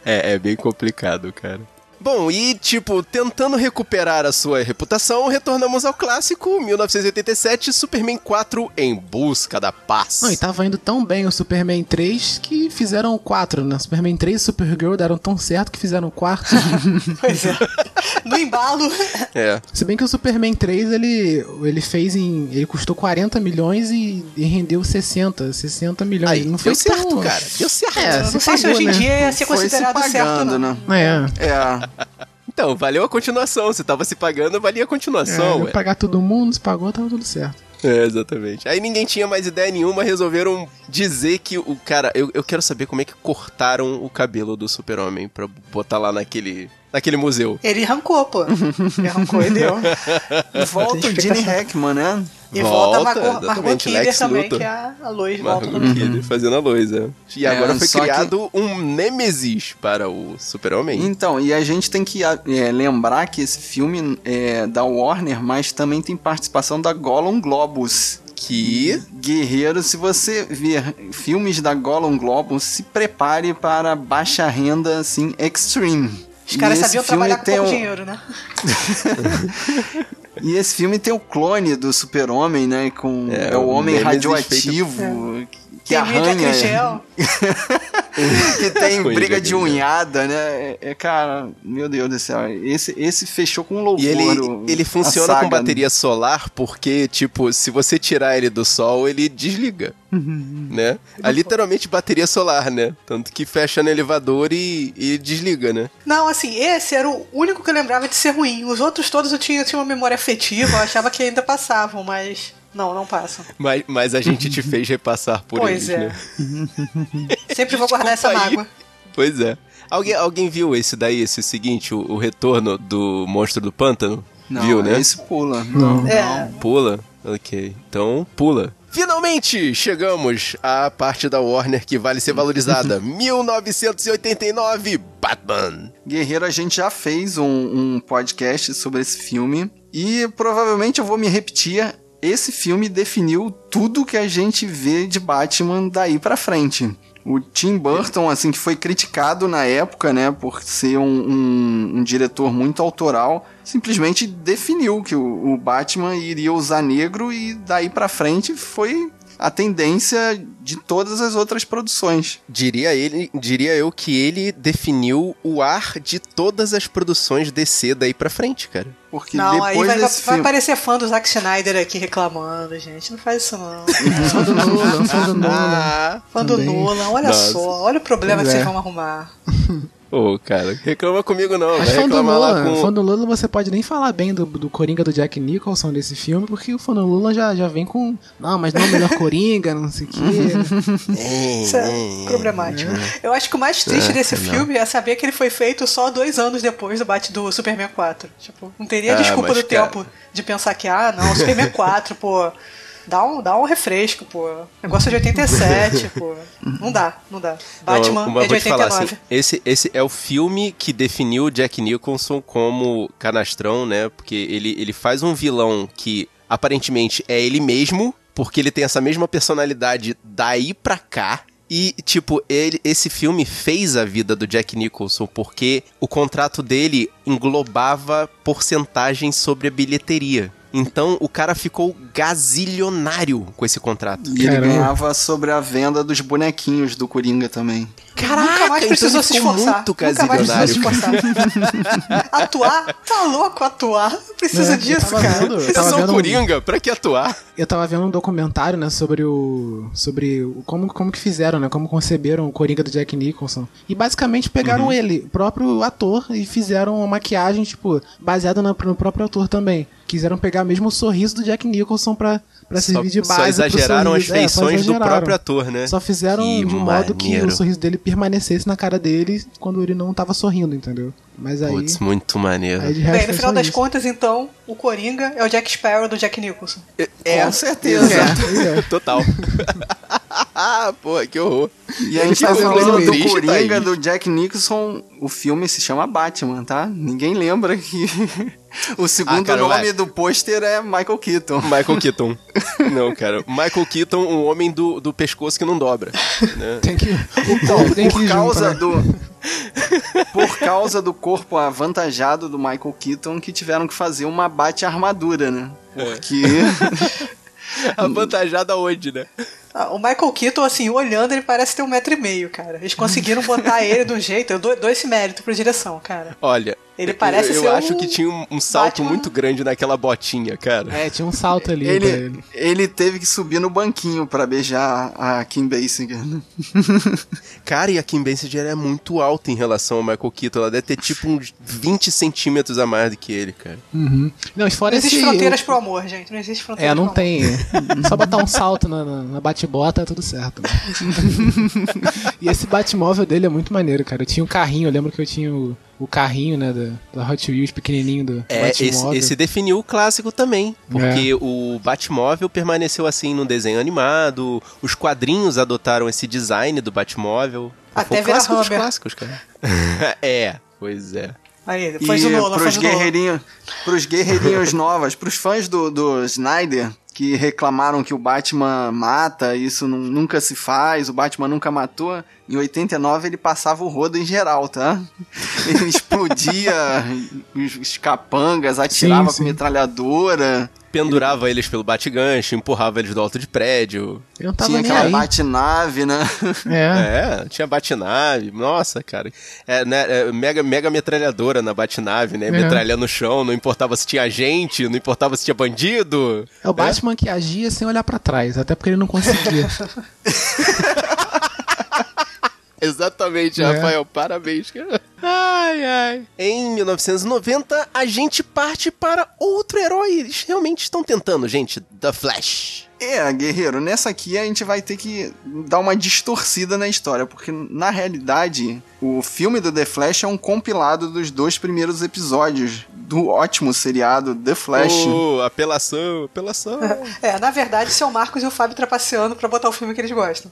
É, é bem complicado, cara. Bom, e tipo, tentando recuperar a sua reputação, retornamos ao clássico 1987 Superman 4 em busca da paz. Não, e tava indo tão bem o Superman 3 que fizeram o 4, né? Superman 3 e Supergirl deram tão certo que fizeram o quarto. Pois é. No embalo. É. Se bem que o Superman 3, ele, ele fez em. Ele custou 40 milhões e, e rendeu 60, 60 milhões. Aí, não foi deu certo, tão- cara. Deu certo. É, não sei se pagou, hoje em né? dia ia ser considerado certo, pagando, não. né? É. É. Então, valeu a continuação. Se tava se pagando, valia a É, continuação, ué. pagar todo mundo, se pagou, tava tudo certo. É, exatamente. Aí ninguém tinha mais ideia nenhuma, resolveram dizer que o cara. Eu, eu quero saber como é que cortaram o cabelo do super-homem pra botar lá naquele. naquele museu. Ele arrancou, pô. Ele arrancou e deu. Volta o Gene Hackman, né? E volta, a Volta, Margot, Margot Kidder também, Luthor. que é a, a Lois volta Margot também. Kidder fazendo a luz, é. E É, agora foi só que- criado um Nemesis para o super-homem. Então, e a gente tem que é, lembrar que esse filme é da Warner, mas também tem participação da Gollum Globus. Que. Guerreiro, se você ver filmes da Gollum Globus, se prepare para baixa renda, assim, extreme. Os caras sabiam trabalhar com pouco um- dinheiro, né? E esse filme tem o clone do super-homem, né? Com, É, é, o homem Nemesis radioativo, que Tem mídia arranha, que tem Coisa briga de unhada, né? É, é, cara, meu Deus do céu. Esse, esse fechou com louvor. E ele, o- ele funciona saga, com bateria solar porque, tipo, se você tirar ele do sol, ele desliga. né? É literalmente bateria solar, né? Tanto que fecha no elevador e, e desliga, né? Não, assim, esse era o único que eu lembrava de ser ruim. Os outros todos eu tinha, eu tinha uma memória afetiva, eu achava que ainda passavam, mas. Não, não passam. Mas, mas a gente te fez repassar por Pois eles, é. né? Sempre vou guardar essa Desculpa aí. mágoa. Pois é. Alguém, alguém viu esse daí, esse seguinte, o, o retorno do monstro do pântano? Não, viu, né? esse pula. Não. É. Pula? Ok. Então, pula. Finalmente chegamos à parte da Warner que vale ser valorizada. 1989, Batman. Guerreiro, a gente já fez um, um podcast sobre esse filme. E provavelmente eu vou me repetir. Esse filme definiu tudo que a gente vê de Batman daí pra frente. O Tim Burton, assim, que foi criticado na época, né, por ser um, um- um diretor muito autoral, simplesmente definiu que o, o Batman iria usar negro e daí pra frente foi a tendência de todas as outras produções. Diria ele, diria eu que ele definiu o ar de todas as produções DC daí pra frente, cara. Porque Não, aí depois vai, desse vai filme... aparecer fã do Zack Snyder aqui reclamando, gente. Não faz isso não. Fã do Nolan, fã do Nolan. Ah, Fã do. Nolan, olha Nossa. só, olha o problema Pois que é. vocês vão arrumar. Ô, cara, reclama comigo não. Mas fã do Nolan, com... fã do Nolan você pode nem falar bem do, do Coringa do Jack Nicholson desse filme, porque o fã do Nolan já, já vem com. Não, mas não é o melhor Coringa, não sei o quê. Isso é problemático. Eu acho que o mais triste desse filme é saber que ele foi feito só dois anos depois do bate do Superman 4. Tipo, não teria Ah, desculpa do cara- tempo de pensar que, ah, não, Superman 4, pô. Dá um, dá um refresco, pô. Negócio de 87, pô. Não dá, não dá. Batman Não, é de vou te falar 89. assim, esse, esse é o filme que definiu o Jack Nicholson como canastrão, né? Porque ele, ele faz um vilão que aparentemente é ele mesmo, porque ele tem essa mesma personalidade daí pra cá. E, tipo, ele, esse filme fez a vida do Jack Nicholson porque o contrato dele englobava porcentagem sobre a bilheteria. Então o cara ficou gazilionário com esse contrato. E ele ganhava sobre a venda dos bonequinhos do Coringa também. Nunca mais então precisou ele se esforçar. muito Nunca mais precisou se esforçar. atuar? Tá louco atuar? Precisa É, disso, cara. vendo- eu Eu tava sou o vendo um- Coringa, pra que atuar? Eu tava vendo um documentário, né, sobre o. sobre o, como, como que fizeram, né? Como conceberam o Coringa do Jack Nicholson. E basicamente pegaram ele, o próprio ator, e fizeram uma maquiagem, tipo, baseada na- no próprio ator também. Quiseram pegar mesmo o sorriso do Jack Nicholson pra, pra servir de só base. pro exageraram as. É, só feições do exageraram. próprio ator, né? Só fizeram Que de um modo que o sorriso dele permanecesse na cara dele quando ele não tava sorrindo, entendeu? Mas aí. Putz, muito maneiro. aí de resto Bem, no foi final só das isso. contas, então, o Coringa é o Jack Sparrow do Jack Nicholson. É, Com certeza. É, é. total. Porra, que horror. E a gente Que tá coisa falando do triste, Coringa Thaís. do Jack Nicholson. O filme se chama Batman, tá? Ninguém lembra que o segundo Ah, cara, nome vai. do pôster é Michael Keaton. Michael Keaton. Não, cara. Michael Keaton, um homem do, do pescoço que não dobra. Né? Tem que. Então, tem que por ir causa junto, né? do por causa do corpo avantajado do Michael Keaton que tiveram que fazer uma bate armadura, né? É. Porque Avantajado aonde, né? Ah, o Michael Keaton, assim, olhando, ele parece ter um metro e meio, cara. Eles conseguiram botar ele de um jeito. Eu dou, dou esse mérito pra direção, cara. Olha, Ele parece eu, eu ser acho um que tinha um, um salto Batman. muito grande naquela botinha, cara. É, tinha um salto ali pra Ele, ele. ele teve que subir no banquinho pra beijar a Kim Basinger. né? Cara, e a Kim Basinger é muito alta em relação ao Michael Keaton. Ela deve ter tipo uns 20 centímetros a mais do que ele, cara. Uhum. Não, fora Não existe esse. fronteiras pro amor, gente. Não existe fronteiras É, não pro amor. tem. Só botar um salto na, na, na bate-bota, é tudo certo. né? e esse Batmóvel dele é muito maneiro, cara. Eu tinha um carrinho, eu lembro que eu tinha o, o carrinho, né, da, da Hot Wheels pequenininho do É, esse, Batmóvel. esse definiu o clássico também. Porque o Batmóvel permaneceu assim no desenho animado, os quadrinhos adotaram esse design do Batmóvel. Até Foi clássico dos clássicos, cara. é, pois é. Aí, E faz o Nolan, pros faz o Nolan. guerreirinhos, pros guerreirinhos novos, pros fãs do, do Snyder, que reclamaram que o Batman mata, isso nu- nunca se faz, o Batman nunca matou. Em 89 ele passava o rodo em geral, tá? Ele explodia os, os capangas, atirava Sim, com sim. metralhadora. Pendurava eles pelo bate-gancho, empurrava eles do alto de prédio. Eu não tava Tinha nem aquela aí. bate-nave, né? É. É, tinha batinave, nossa, cara. É, né, é, mega, mega metralhadora na batinave, né? Metralhando no chão, não importava se tinha gente, não importava se tinha bandido. É o Batman que agia sem olhar pra trás, até porque ele não conseguia. Exatamente, É. Rafael, parabéns, cara. Ai, ai. Em 1990, a gente parte para outro herói. Eles realmente estão tentando, gente. The Flash. É, guerreiro, nessa aqui a gente vai ter que dar uma distorcida na história, porque na realidade o filme do The Flash é um compilado dos dois primeiros episódios do ótimo seriado The Flash. Oh, apelação, apelação. É, na verdade, são o Marcos e o Fábio trapaceando pra botar o filme que eles gostam.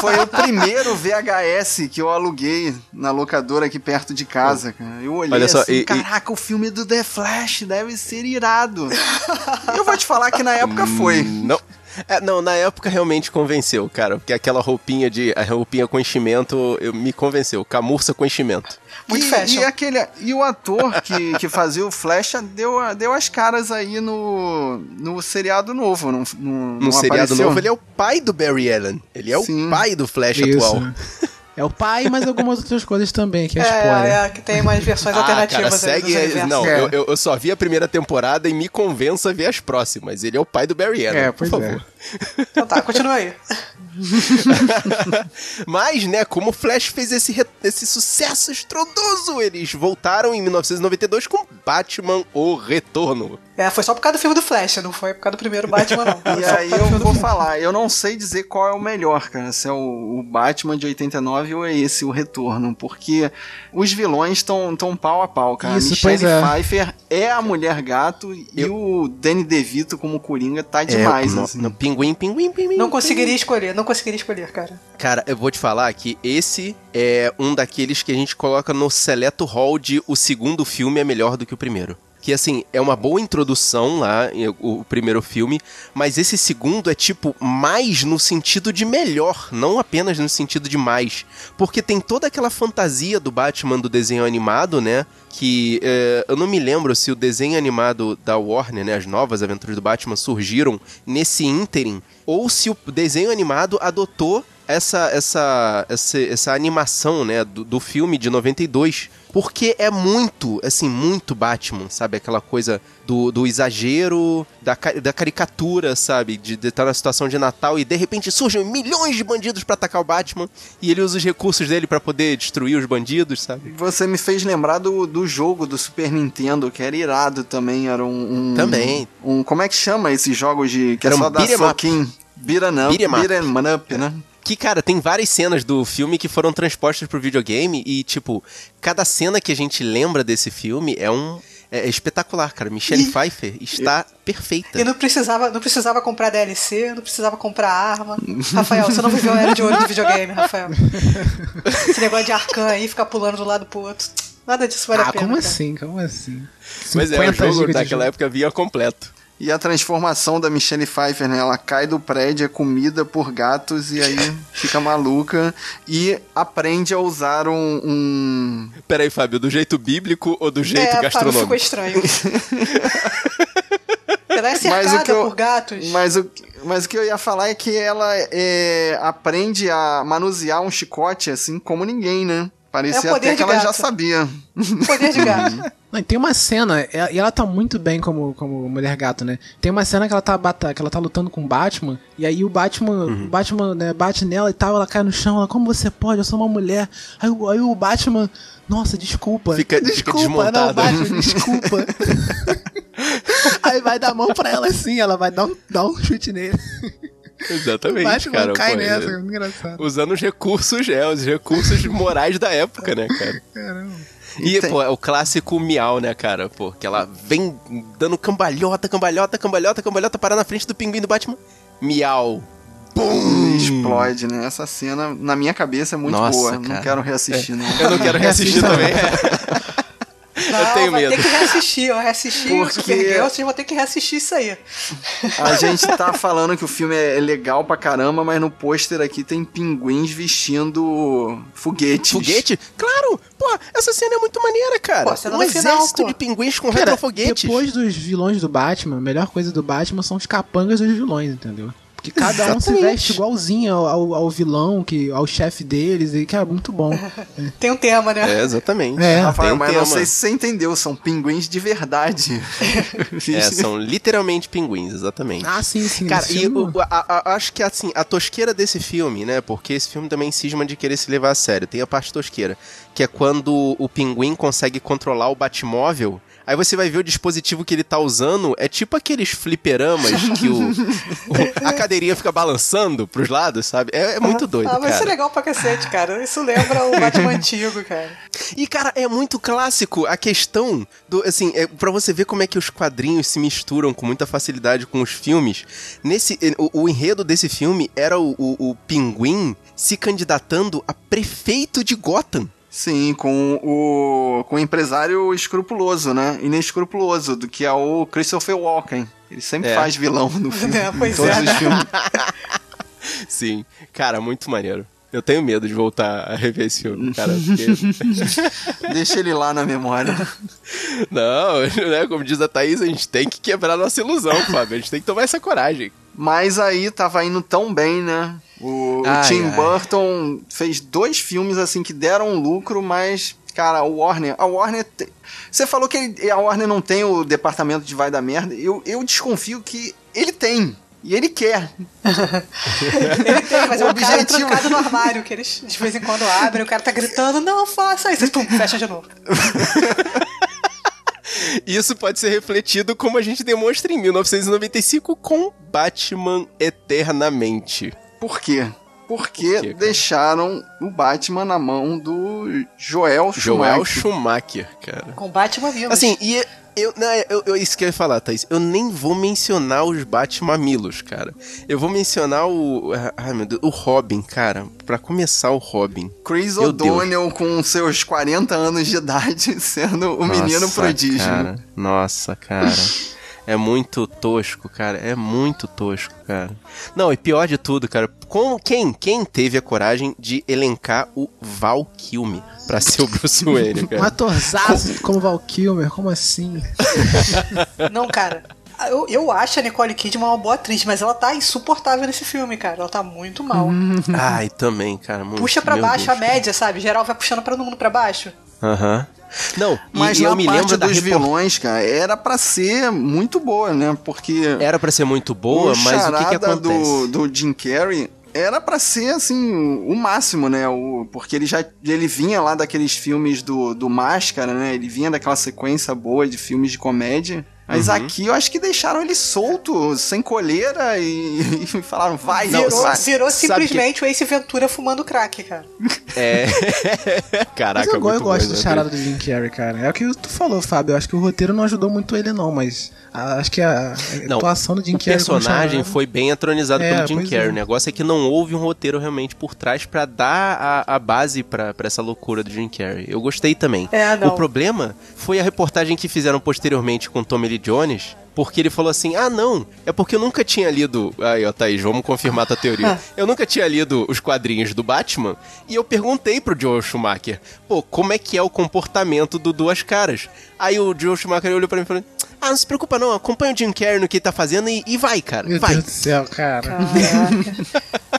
Foi o primeiro VHS que eu aluguei na locadora aqui perto de casa, cara. Eu olhei Olha só, assim, e- e- caraca, o filme do The Flash deve ser irado. eu vou te falar que na época foi. Não. É, não, na época realmente convenceu, cara. Porque aquela roupinha de. A roupinha com enchimento eu, me convenceu. Camurça com enchimento. Muito e, fashion. E, aquele, e o ator que, que fazia o Flash deu, deu as caras aí no, no seriado novo. Não, não, No não seriado apareceu? novo, ele é o pai do Barry Allen. Ele é Sim. o pai do Flash Isso. atual. É o pai, mas algumas outras coisas também, que é É, spoiler. é, que tem umas versões Ah, alternativas cara, aí dos segue. Não, É. eu, eu- só vi a primeira temporada e me convença a ver as próximas. Ele é o pai do Barry Allen, É, por pois favor. Então tá, continua aí. Mas, né, como o Flash fez esse, re- esse sucesso estrondoso, eles voltaram em 1992 com Batman O Retorno. É, foi só por causa do filme do Flash, não foi por causa do primeiro Batman, não. E aí eu vou falar, eu não sei dizer qual é o melhor, cara, se é o, o Batman de 89 ou é esse o Retorno, porque os vilões estão tão pau a pau, cara. Isso, Michelle é. Pfeiffer é a Mulher Gato e o Danny DeVito como Coringa tá demais, é, no, assim. no pinguim, pinguim, pinguim. Não conseguiria escolher, não conseguiria escolher, cara. Cara, eu vou te falar que esse é um daqueles que a gente coloca no seleto hall de o segundo filme é melhor do que o primeiro. Que assim, é uma boa introdução lá, o primeiro filme, mas esse segundo é tipo mais no sentido de melhor, não apenas no sentido de mais. Porque tem toda aquela fantasia do Batman do desenho animado, né? Que é, eu não me lembro se o desenho animado da Warner, né? As novas aventuras do Batman surgiram nesse ínterim, ou se o desenho animado adotou essa, essa, essa, essa animação, né, do, do filme de 92. Porque é muito, assim, muito Batman, sabe? Aquela coisa do, do exagero, da, da caricatura, sabe? De estar na situação de Natal e de repente surgem milhões de bandidos pra atacar o Batman e ele usa os recursos dele pra poder destruir os bandidos, sabe? Você me fez lembrar do, do jogo do Super Nintendo, que era irado também, era um... um Também. Um, como é que chama esses jogos de... que Era é um só dar 'em up. soquinho? Beat'em up, Beat up, né? Que, cara, tem várias cenas do filme que foram transpostas pro videogame e, tipo, cada cena que a gente lembra desse filme é um. É espetacular, cara. Michelle E- Pfeiffer está perfeita. E não precisava, não precisava comprar DLC, não precisava comprar arma. Rafael, você não viveu a era de ouro do videogame, Rafael. Esse negócio de arcan aí, ficar pulando de um lado pro outro. Nada disso vale ah, a pena. como cara. assim? Como assim? Mas é, o 50 jogo daquela jogo. época vinha completo. E a transformação da Michelle Pfeiffer, né? Ela cai do prédio, é comida por gatos e aí fica maluca e aprende a usar um. um- Peraí, Fábio, do jeito bíblico ou do jeito é, Fábio, ficou gastronômico? estranho. Ela é Mas o que eu- por gatos. Mas o, Mas o que eu ia falar é que ela é, aprende a manusear um chicote assim como ninguém, né? Parecia É o poder até que de ela já gato. sabia. Poder de gato. Não, e tem uma cena, e ela tá muito bem como, como mulher gato, né? Tem uma cena que ela tá, bata- que ela tá lutando com o Batman, e aí o Batman, o Batman né, bate nela e tal, ela cai no chão, ela, como você pode? Eu sou uma mulher. Aí, o- aí o Batman, nossa, desculpa. Fica- fica desculpa, desmontado. não, Batman, desculpa. aí vai dar a mão pra ela assim, ela vai dar um, dar um chute nele. o Exatamente, Batman cara. cai pô, nessa, é- é muito engraçado. Usando os recursos, é, os recursos morais da época, né, cara? Caramba. E, tem- pô, é o clássico miau, né, cara? Pô, que ela vem dando cambalhota, cambalhota, cambalhota, cambalhota, parar na frente do pinguim do Batman. Miau. Bum! Explode, né? Essa cena, na minha cabeça, é muito Nossa, boa. cara. É. Não quero reassistir, não. Eu não quero reassistir também. Não, tenho vai medo. ter que reassistir. Eu reassisti o Porque- Supergirl, vocês vão ter que reassistir isso aí. A gente tá falando que o filme é legal pra caramba, mas no pôster aqui tem pinguins vestindo foguetes. Foguete? Claro! Pô, essa cena é muito maneira, cara. Pô, cena um final, exército pô. de pinguins com retrofoguetes. depois dos vilões do Batman, a melhor coisa do Batman são os capangas dos vilões, entendeu? Porque cada um se Exatamente. veste igualzinho ao, ao, vilão, que, ao chefe deles, e que é muito bom. Tem um tema, né? É, exatamente. É. Rafael, um mas não tema. sei se você entendeu, são pinguins de verdade. É, são literalmente pinguins, exatamente. Ah, sim, sim. Cara, e o- a- a- acho que assim, a tosqueira desse filme, né? Porque esse filme também cisma de querer se levar a sério. Tem a parte tosqueira, que é quando o pinguim consegue controlar o Batmóvel. Aí você vai ver o dispositivo que ele tá usando, é tipo aqueles fliperamas que o, o- a cadeirinha fica balançando pros lados, sabe? É, é muito doido, ah, mas isso é cara. legal pra cacete, cara. Isso lembra o Batman antigo, cara. E, cara, é muito clássico a questão do. Assim, é, pra você ver como é que os quadrinhos se misturam com muita facilidade com os filmes. Nesse, eh, o, o enredo desse filme era o, o, o pinguim se candidatando a prefeito de Gotham. Sim, com o, com o empresário escrupuloso, né? Inescrupuloso, do que é o Christopher Walken. Ele sempre É. faz vilão no filme. É, pois em todos é. os filmes. Sim, cara, muito maneiro. Eu tenho medo de voltar a rever esse filme, cara. Porque... Deixa ele lá na memória. Não, né? Como diz a Thaís, a gente tem que quebrar nossa ilusão, Fábio. A gente tem que tomar essa coragem. Mas aí tava indo tão bem, né? O, o Ai, Tim ai. Burton fez dois filmes assim que deram lucro, mas, cara, o Warner. A Warner. te- Você falou que ele- a Warner não tem o departamento de vai da merda. Eu, eu desconfio que ele tem. E ele quer. Ele tem, mas é O cara objetivo- trancado no armário, que eles de vez em quando abrem, o cara tá gritando, não faça isso, pum, fecha de novo. Isso pode ser refletido como a gente demonstra em 1995 com Batman Eternamente. Por quê? Porque Por quê, deixaram o Batman na mão do Joel Joel Schumacher. Schumacher, cara. Com Batman vindo. Assim, e eu, não, eu, eu- isso que eu ia falar, Thaís. Eu nem vou mencionar os Batmamilos, cara. Eu vou mencionar o. Ai, meu Deus, o Robin, cara. Pra começar, o Robin. Chris Meu Deus. O'Donnell com seus 40 anos de idade sendo o menino Nossa, prodígio. Cara, nossa, cara. É muito tosco, cara. É muito tosco, cara. Não, e pior de tudo, cara. Com quem? Quem teve a coragem de elencar o Val Kilmer pra ser o Bruce Wayne, Um cara? atorzaço como Val Kilmer, como assim? Não, cara. Eu, eu acho a Nicole Kidman uma boa atriz, mas ela tá insuportável nesse filme, cara. Ela tá muito mal. Ai, também, cara. Muito, Puxa pra baixo Deus. a média, sabe? Geral vai puxando todo mundo pra baixo. Aham. Não, Mas e, na eu me parte lembro da dos repor- vilões, cara, era pra ser muito boa, né? Porque Era pra ser muito boa, o mas o que que acontece? do, do Jim Carrey era pra ser, assim, o máximo, né? O, porque ele já ele vinha lá daqueles filmes do, do Máscara, né? Ele vinha daquela sequência boa de filmes de comédia. Mas Uhum. aqui eu acho que deixaram ele solto, sem coleira, e, e falaram, vai, Não, virou vai. virou simplesmente o Ace Ventura fumando crack, cara. É. Caraca, Mas eu, go- eu muito gosto bom, do charada do Jim Carrey, cara. É o que tu falou, Fábio. Eu acho que o roteiro não ajudou muito ele, não, mas a- acho que a, a Não, atuação do Jim o Carrey como personagem foi bem entronizado É, pelo Jim Carrey. é. O negócio é que não houve um roteiro realmente por trás pra dar a, a base pra pra essa loucura do Jim Carrey. Eu gostei também. É, não. O problema foi a reportagem que fizeram posteriormente com Tommy Lee Jones, porque ele falou assim: ah, não, é porque eu nunca tinha lido. Aí, ó, Thaís, vamos confirmar a tua teoria. eu nunca tinha lido os quadrinhos do Batman e eu perguntei pro Joel Schumacher: pô, como é que é o comportamento do Duas Caras? Aí o Joel Schumacher olhou pra mim e falou: Ah, não se preocupa não, acompanha o Jim Carrey no que ele tá fazendo e, e vai, cara. Meu vai. Deus do céu, cara.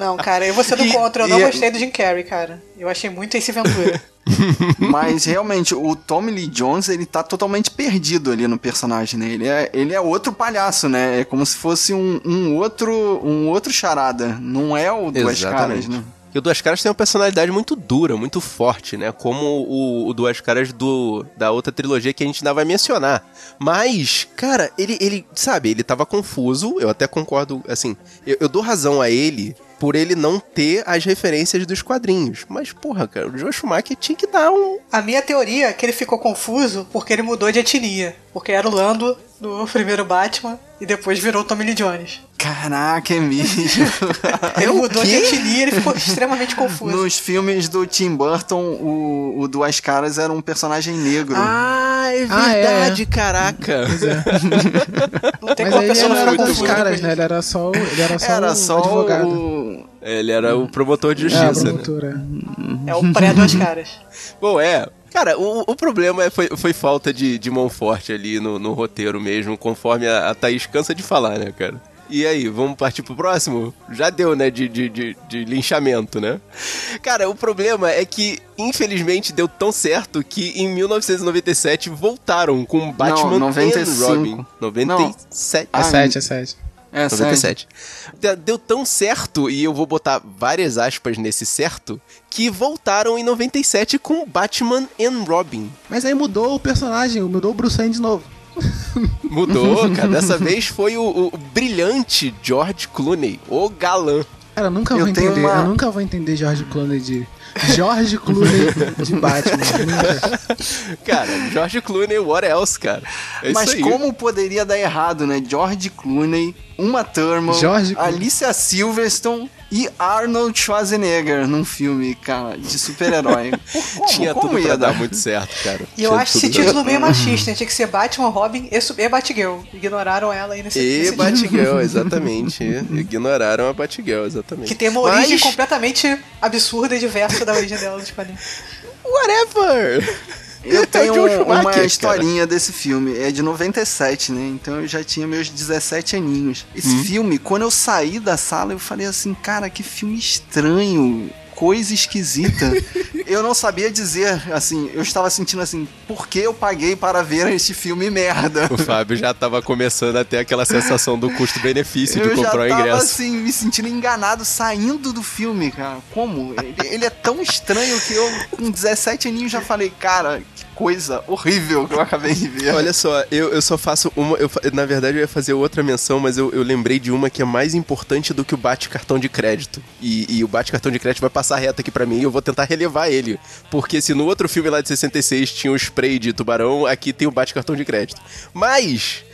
Não, cara, eu vou ser do E- contra. Eu não é- gostei do Jim Carrey, cara. Eu achei muito Ace Ventura. Mas realmente, o Tommy Lee Jones, ele tá totalmente perdido ali no personagem, né? Ele é, ele é outro palhaço, né? É como se fosse um, um outro um outro charada. Não é o Duas Caras, Exatamente. né? E o Duas Caras tem uma personalidade muito dura, muito forte, né? Como o, o Duas Caras do, da outra trilogia que a gente ainda vai mencionar. Mas, cara, ele, ele, sabe, ele tava confuso, eu até concordo, assim, eu, eu dou razão a ele por ele não ter as referências dos quadrinhos. Mas, porra, cara, o Joe Schumacher tinha que dar um... A minha teoria é que ele ficou confuso porque ele mudou de etnia. Porque era o Lando do primeiro Batman e depois virou Tommy Lee Jones. Caraca, é mesmo. Ele mudou de etnia e ele ficou extremamente confuso. Nos filmes do Tim Burton, o, o Duas Caras era um personagem negro. Ah, é Ah, é. verdade, caraca. Não tem Mas como ele pessoa não era confusa. caras, né? Ele era só, o- ele era só, era o só advogado. o. Ele era o promotor de É, justiça, né? promotora. É o pré-duas caras. Bom, é. Cara, o, o problema é- foi, foi falta de, de mão forte ali no, no roteiro mesmo, conforme a, a Thaís cansa de falar, né, cara? E aí, vamos partir pro próximo? Já deu, né, de, de, de, de linchamento, né? Cara, o problema é que, infelizmente, deu tão certo que em 1997 voltaram com Batman 95. e Robin. 97. É Ah, 7, é 7. É, sério. 97. Deu- Deu tão certo, e eu vou botar várias aspas nesse certo, que voltaram em 97 com Batman and Robin. Mas aí mudou o personagem, mudou o Bruce Wayne de novo. Mudou, cara. Dessa vez foi o, o brilhante George Clooney, o galã. Cara, eu nunca Eu vou entender. uma- Eu nunca vou entender George Clooney de. George Clooney de Batman. Cara, George Clooney, what else, cara? É Mas isso aí. como poderia dar errado, né? George Clooney, Uma Thurman, George Clooney. Alicia Silverstone e Arnold Schwarzenegger num filme, cara, de super-herói. Tinha como tudo ia pra dar muito certo, cara. E eu Tinha acho esse título meio machista, né? Tinha que ser Batman, Robin e, e Batgirl. Ignoraram ela aí nesse, E nesse. Batgirl, exatamente. Ignoraram a Batgirl, exatamente. Que tem uma origem Mas- completamente absurda e diversa da origem dela nos quadrinhos. Whatever! Eu tenho É o Joe um- Schumacher, uma cara. historinha desse filme. É de 97, né? Então eu já tinha meus 17 aninhos. Esse Hum. filme, quando eu saí da sala, eu falei assim, cara, que filme estranho. Coisa esquisita. eu não sabia dizer, assim, eu estava sentindo assim, por que eu paguei para ver este filme merda? O Fábio já tava começando a ter aquela sensação do custo-benefício de Eu comprar o ingresso. assim, me sentindo enganado saindo do filme, cara. Como? Ele, ele é tão estranho que eu, com 17 aninhos, já falei, cara, coisa horrível que eu acabei de ver. Olha só, eu, eu só faço uma. Eu, na verdade, eu ia fazer outra menção, mas eu, eu lembrei de uma que é mais importante do que o bate-cartão de crédito. E, e o bate-cartão de crédito vai passar reto aqui pra mim e eu vou tentar relevar ele. Porque se no outro filme lá de 66 tinha o spray de tubarão, aqui tem o bate-cartão de crédito. Mas.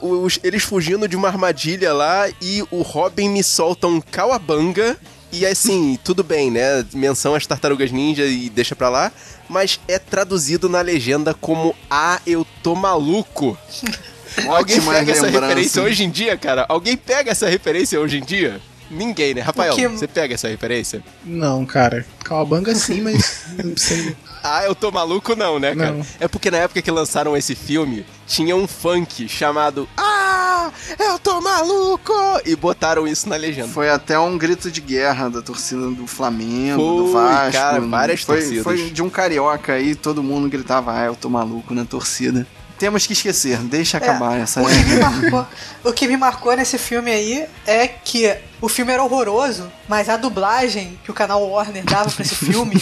os- eles fugindo de uma armadilha lá e o Robin me solta um cauabanga. E assim, tudo bem, né? Menção às tartarugas ninja e deixa pra lá. Mas é traduzido na legenda como Ah, eu tô maluco. Alguém pega essa lembrança. referência hoje em dia, cara? Alguém pega essa referência hoje em dia? Ninguém, né? Rafael, Porque- você pega essa referência? Não, cara. Calabanga sim, mas não sei. Ah, eu tô maluco não, né, cara? Não. É porque na época que lançaram esse filme, tinha um funk chamado Ah, eu tô maluco! E botaram isso na legenda. Foi até um grito de guerra da torcida do Flamengo, do Foi, Vasco. cara, várias foi, torcidas. Foi de um carioca aí, todo mundo gritava, ah, eu tô maluco na torcida. Temos que esquecer, deixa acabar É, essa. o, que me marcou, o que me marcou nesse filme aí é que o filme era horroroso, mas a dublagem que o canal Warner dava pra esse filme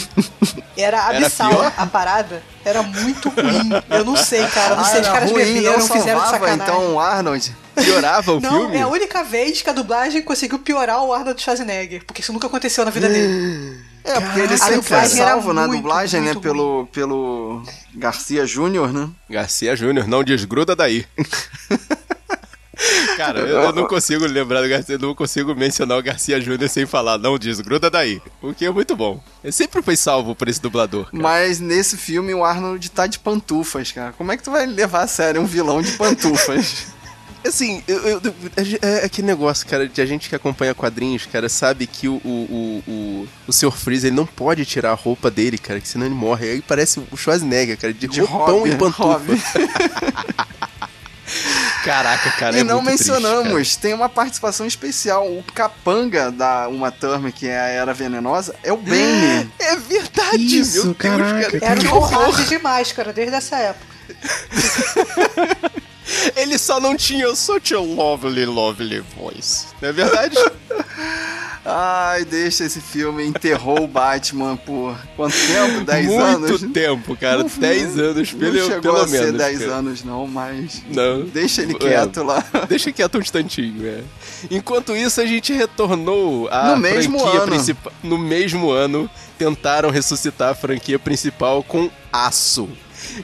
era Era abissal. pior? a parada era muito ruim. Eu não sei, cara. Não Ah, sei, os era caras ruim, beberam, não fizeram de salvava, sacanagem. então o Arnold. Piorava o Não, filme? é a única vez que a dublagem conseguiu piorar o Arnold Schwarzenegger, porque isso nunca aconteceu na vida dele. É, porque ele sempre foi salvo na muito, dublagem, né, muito pelo, pelo Garcia Júnior, né? Garcia Júnior, não desgruda daí. Cara, eu, eu não consigo lembrar do Garcia, eu não consigo mencionar o Garcia Júnior sem falar, não desgruda daí. O que é muito bom. Ele sempre foi salvo por esse dublador. cara. Mas nesse filme o Arnold tá de pantufas, cara. Como é que tu vai levar a sério um vilão de pantufas? Assim, eu, eu- é, é aquele negócio, cara, de a gente que acompanha quadrinhos, cara, sabe que o, o, o, o, Sr. Freeze, ele não pode tirar a roupa dele, cara, que senão ele morre. Aí parece o Schwarzenegger, cara, de, De roupão Robin, e pantufa. Caraca, cara, e é não muito triste, mencionamos, tem uma participação especial. O capanga da Uma Thurman, que é a Era Venenosa, é o Bane. cara. É verdade, Isso, meu Deus, caraca, cara. Era um de máscara desde essa época. Ele só não tinha such a lovely, lovely voice. Não é verdade? Ai, deixa esse filme. Enterrou o Batman por quanto tempo? 10 anos? Muito tempo, cara. Não- 10 anos, não pelo, chegou pelo a ser menos. 10 cara. anos, não, mas. Não. Deixa ele É. quieto lá. Deixa quieto um instantinho, é. Enquanto isso, a gente retornou a No mesmo franquia principal. No mesmo ano, tentaram ressuscitar a franquia principal com Aço.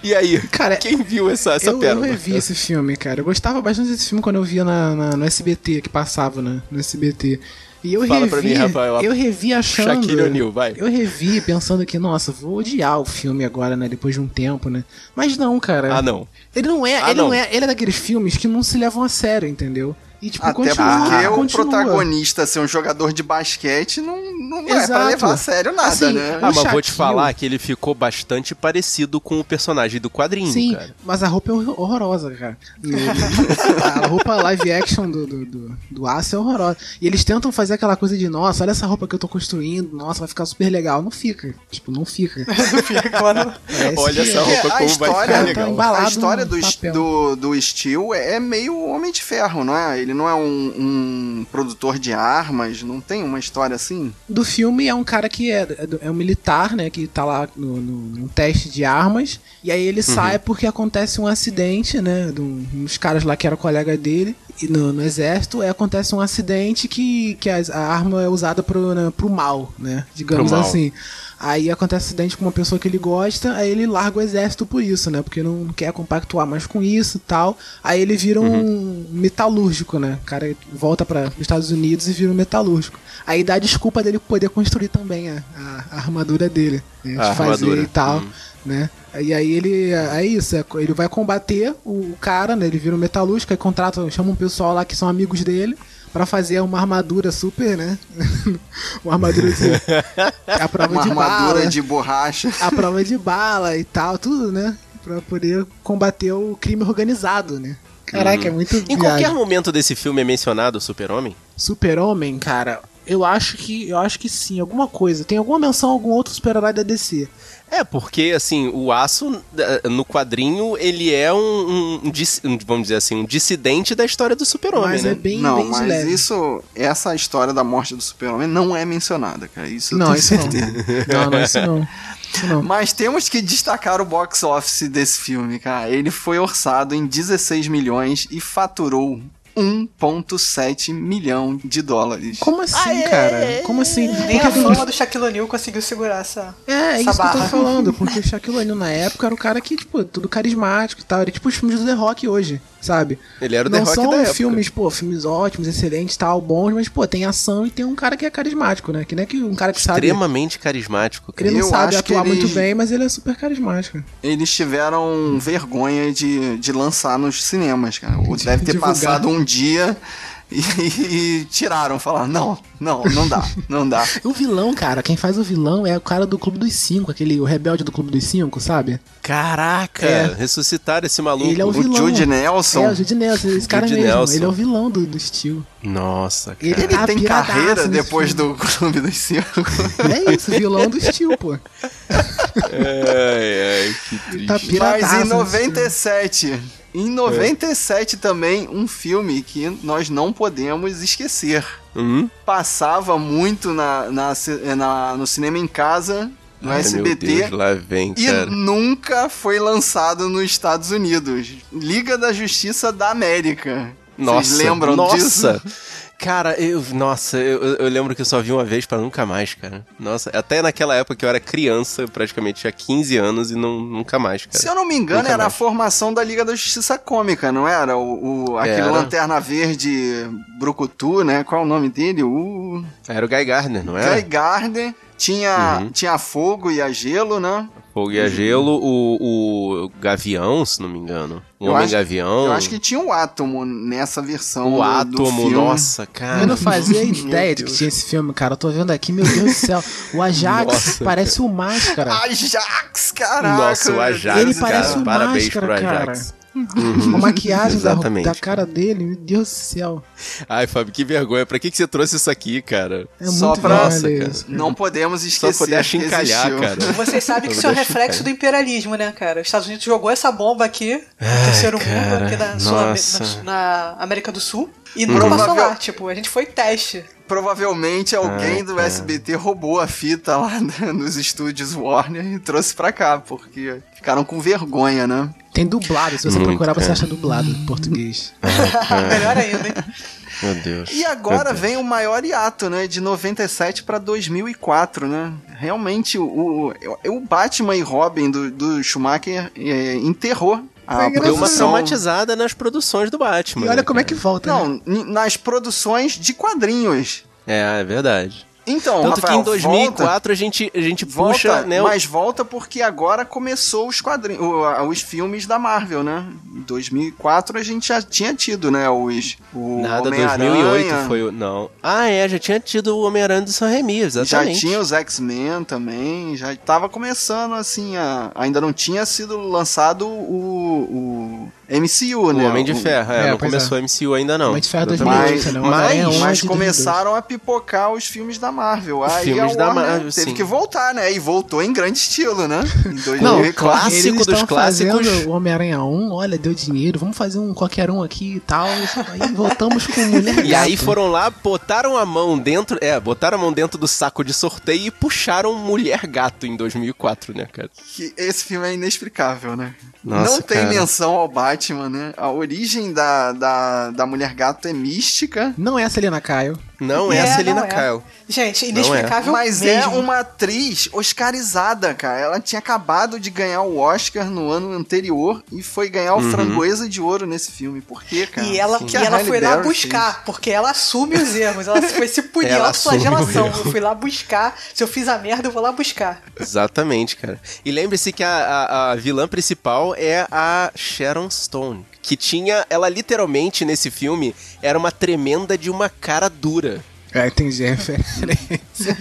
E aí, Cara, quem viu essa, essa eu, eu pérola? revi esse filme, cara. Eu gostava bastante desse filme quando eu via na, na- no SBT, que passava né, no SBT. E eu Fala revi, pra mim, Rafael, eu revi achando... Shaquille O'Neal, vai. Eu revi pensando que, nossa, vou odiar o filme agora, né, depois de um tempo, né. Mas não, cara. Ah, não. Ele não é, Ah, ele não. não. é, ele é daqueles filmes que não se levam a sério, entendeu? E tipo, Até continua, porque o continua. protagonista ser um jogador de basquete não, não é pra levar a sério nada, Assim, né? Ah, mas vou te falar que ele ficou bastante parecido com o personagem do quadrinho, Sim, cara. mas a roupa é hor- horrorosa, cara. a roupa live action do, do, do, do Aço é horrorosa. E eles tentam fazer aquela coisa de, nossa, olha essa roupa que eu tô construindo, nossa, vai ficar super legal. Não fica. Tipo, não fica. Quando- Parece Olha que- essa Porque roupa a como vai história- ficar tá legal. embalado A história do, do, do Steel é meio Homem de Ferro, não é? Ele não é um, um produtor de armas, não tem uma história assim? do filme é um cara que é, é é um militar, né? Que tá lá no, no- num teste de armas. E aí ele sai porque acontece um acidente, né? De um- uns caras lá que era colega dele e no, no exército. Aí acontece um acidente que, que as- a, arma é usada pro, né, pro mal, né? Digamos Pro mal. Aí acontece um acidente com uma pessoa que ele gosta, aí ele larga o exército por isso, né? Porque não quer compactuar mais com isso e tal. Aí ele vira um metalúrgico, né? O cara volta para os Estados Unidos e vira um metalúrgico. Aí dá a desculpa dele poder construir também a, a- a armadura dele, né? De fazer armadura. e tal, Hum. né? E aí ele, é isso, é- ele vai combater o, o cara, né? Ele vira um metalúrgico, aí contrata, chama um pessoal lá que são amigos dele pra fazer uma armadura super, né? uma armadura de a prova Uma de armadura bala, de borracha. a prova de bala e tal, tudo, né? Pra poder combater o crime organizado, né? Caraca, é muito Em viagem. qualquer momento desse filme é mencionado o super-homem? Super-Homem, cara, eu acho que eu acho que sim, alguma coisa. Tem alguma menção a algum outro super-herói da DC. É, porque, assim, o Aço, no quadrinho, ele é um, um, um vamos dizer assim, um dissidente da história do super-homem, Mas né? é bem, não, bem mas leve. isso, essa história da morte do super-homem não é mencionada, cara. Isso Não, isso não. Não, não, isso não. Isso não. Mas temos que destacar o box office desse filme, cara. Ele foi orçado em 16 milhões e faturou 1,7 milhão de dólares. Como assim, cara? Como assim? Nem Por a fama do Shaquille O'Neal conseguiu segurar essa. É, é essa isso que eu tô barra. falando, porque o Shaquille O'Neal na época era o cara que, tipo, tudo carismático e tal. Era tipo os filmes do The Rock hoje, sabe? Ele era o Não The Rock são da época. filmes, pô, filmes ótimos, excelentes, tal, bons, mas, pô, tem ação e tem um cara que é carismático, né? Que nem que um cara que sabe. Extremamente carismático, cara. Ele não Eu sabe acho que atuar eles- muito bem, mas ele é super carismático. Eles tiveram vergonha de, de lançar nos cinemas, cara. Deve ter divulgar. passado um dia e, e tiraram. Falaram, não, não, não dá, não dá. O vilão, cara, quem faz o vilão é o cara do Clube dos Cinco, aquele o rebelde do Clube dos Cinco, sabe? Caraca! É. Ressuscitaram esse maluco. Ele é o O vilão. Jude Nelson. É, o Jude Nelson, esse cara Jude mesmo. Nelson. Ele é o vilão do, do estilo. Nossa, cara. Ele Ele tá tem piradaço carreira depois filme. do Clube dos Cinco. É isso, vilão do estilo, pô. Ai, ai, que triste. Tá Mas em nesse 97, em 97 também, um filme que nós não podemos esquecer. Hum? Passava muito na, na, na- no cinema em casa, no Ai, SBT. Deus, lá vem, E cara. nunca foi lançado nos Estados Unidos. Liga da Justiça da América. Nossa, Vocês lembram nossa. disso? Cara, eu, nossa, eu, eu- lembro que eu só vi uma vez pra nunca mais, cara. Nossa, até naquela época que eu era criança, praticamente tinha 15 anos e não, nunca mais, cara. Se eu não me engano, Nunca era a mais. formação da Liga da Justiça Cômica, não era? O, o- aquele Era. Lanterna Verde Brucutu, né? Qual é o nome dele? O Era o Guy Gardner, não era? Guy Gardner. Tinha, Uhum. tinha Fogo e a Gelo, né? Fogo e a Gelo, o, o Gavião, se não me engano. O Eu Homem acho- Gavião. Eu acho que tinha o Átomo nessa versão o do, do Átomo, filme. nossa, cara. Eu não fazia ideia de que tinha esse filme, cara. Eu tô vendo aqui, meu Deus do céu. O Ajax Nossa, parece o Máscara. Ajax, caraca! Nossa, o Ajax, Ele cara. parece o Parabéns Máscara, pro cara. Ajax. a maquiagem da, exatamente. da cara dele, meu Deus do céu. Ai, Fábio, que vergonha. Pra que, que você trouxe isso aqui, cara? É Só muito pra- Nossa, isso. Não podemos Só esquecer. poder que achincalhar, cara. Vocês sabem que isso é um reflexo do imperialismo, né, cara? Os Estados Unidos jogou essa bomba aqui no terceiro mundo, cara, aqui na, Sul- na- na América do Sul, e Uhum. nunca passou lá. Tipo, a gente foi teste. Provavelmente alguém Ai, do cara. SBT roubou a fita lá nos estúdios Warner e trouxe pra cá, porque ficaram com vergonha, né? Tem dublado, se você Muito, procurar, você cara. acha dublado em português. Melhor ainda, hein? Meu Deus. E agora Deus. vem o maior hiato, né? De 97 pra 2004, né? Realmente, o, o, o Batman e Robin do, do Schumacher é, enterrou a Foi Deu uma traumatizada nas produções do Batman. E olha né, como é cara? que volta. né? Não, n- nas produções de quadrinhos. É, é verdade. Então, Tanto Rafael, que em 2004 a gente, a gente volta, puxa, volta, né? mas volta porque agora começou os quadrinhos, os filmes da Marvel, né? Em 2004 a gente já tinha tido, né? Os o Nada, Homem-Aranha, 2008 foi o. Não. Ah, é, já tinha tido o Homem-Aranha do Sam Raimi, Já exatamente. tinha os X-Men também, já tava começando assim, a, ainda não tinha sido lançado o, o MCU, O né? Homem de Ferro, é, É, não pois começou a MCU ainda não. Homem de Ferro Exatamente. 2008, né? Mas, Homem-Aranha mas- 1 mas de começaram a pipocar os filmes da Marvel. Aí Filmes da Marvel, teve sim. que voltar, né? E voltou em grande estilo, né? Em Não, 2004. clássico dos clássicos. o Homem-Aranha 1, olha, deu dinheiro, vamos fazer um qualquer um aqui e tal. Aí voltamos com mulher E aí foram lá, botaram a mão dentro, é, botaram a mão dentro do saco de sorteio e puxaram Mulher Gato em 2004, né, cara? que esse filme é inexplicável, né? Nossa, não tem cara. menção ao Batman, né? A origem da, da, da Mulher Gato é mística, Não é a Selena Kyle. Não é, a É, Celina não é. Kyle. Gente, Não inexplicável mas é mesmo. uma atriz oscarizada, cara. Ela tinha acabado de ganhar o Oscar no ano anterior e foi ganhar o Uhum. Framboesa de Ouro nesse filme. Por quê, cara? E ela, e que a ela foi lá Berry buscar, porque ela assume os erros. Ela foi se punir, Ela autoflagelação. assume o Eu fui lá buscar. Se eu fiz a merda, eu vou lá buscar. Exatamente, cara. E lembre-se que a, a, a vilã principal é a Sharon Stone. Que tinha, ela literalmente nesse filme era uma tremenda de uma cara dura. É, entendi a referência.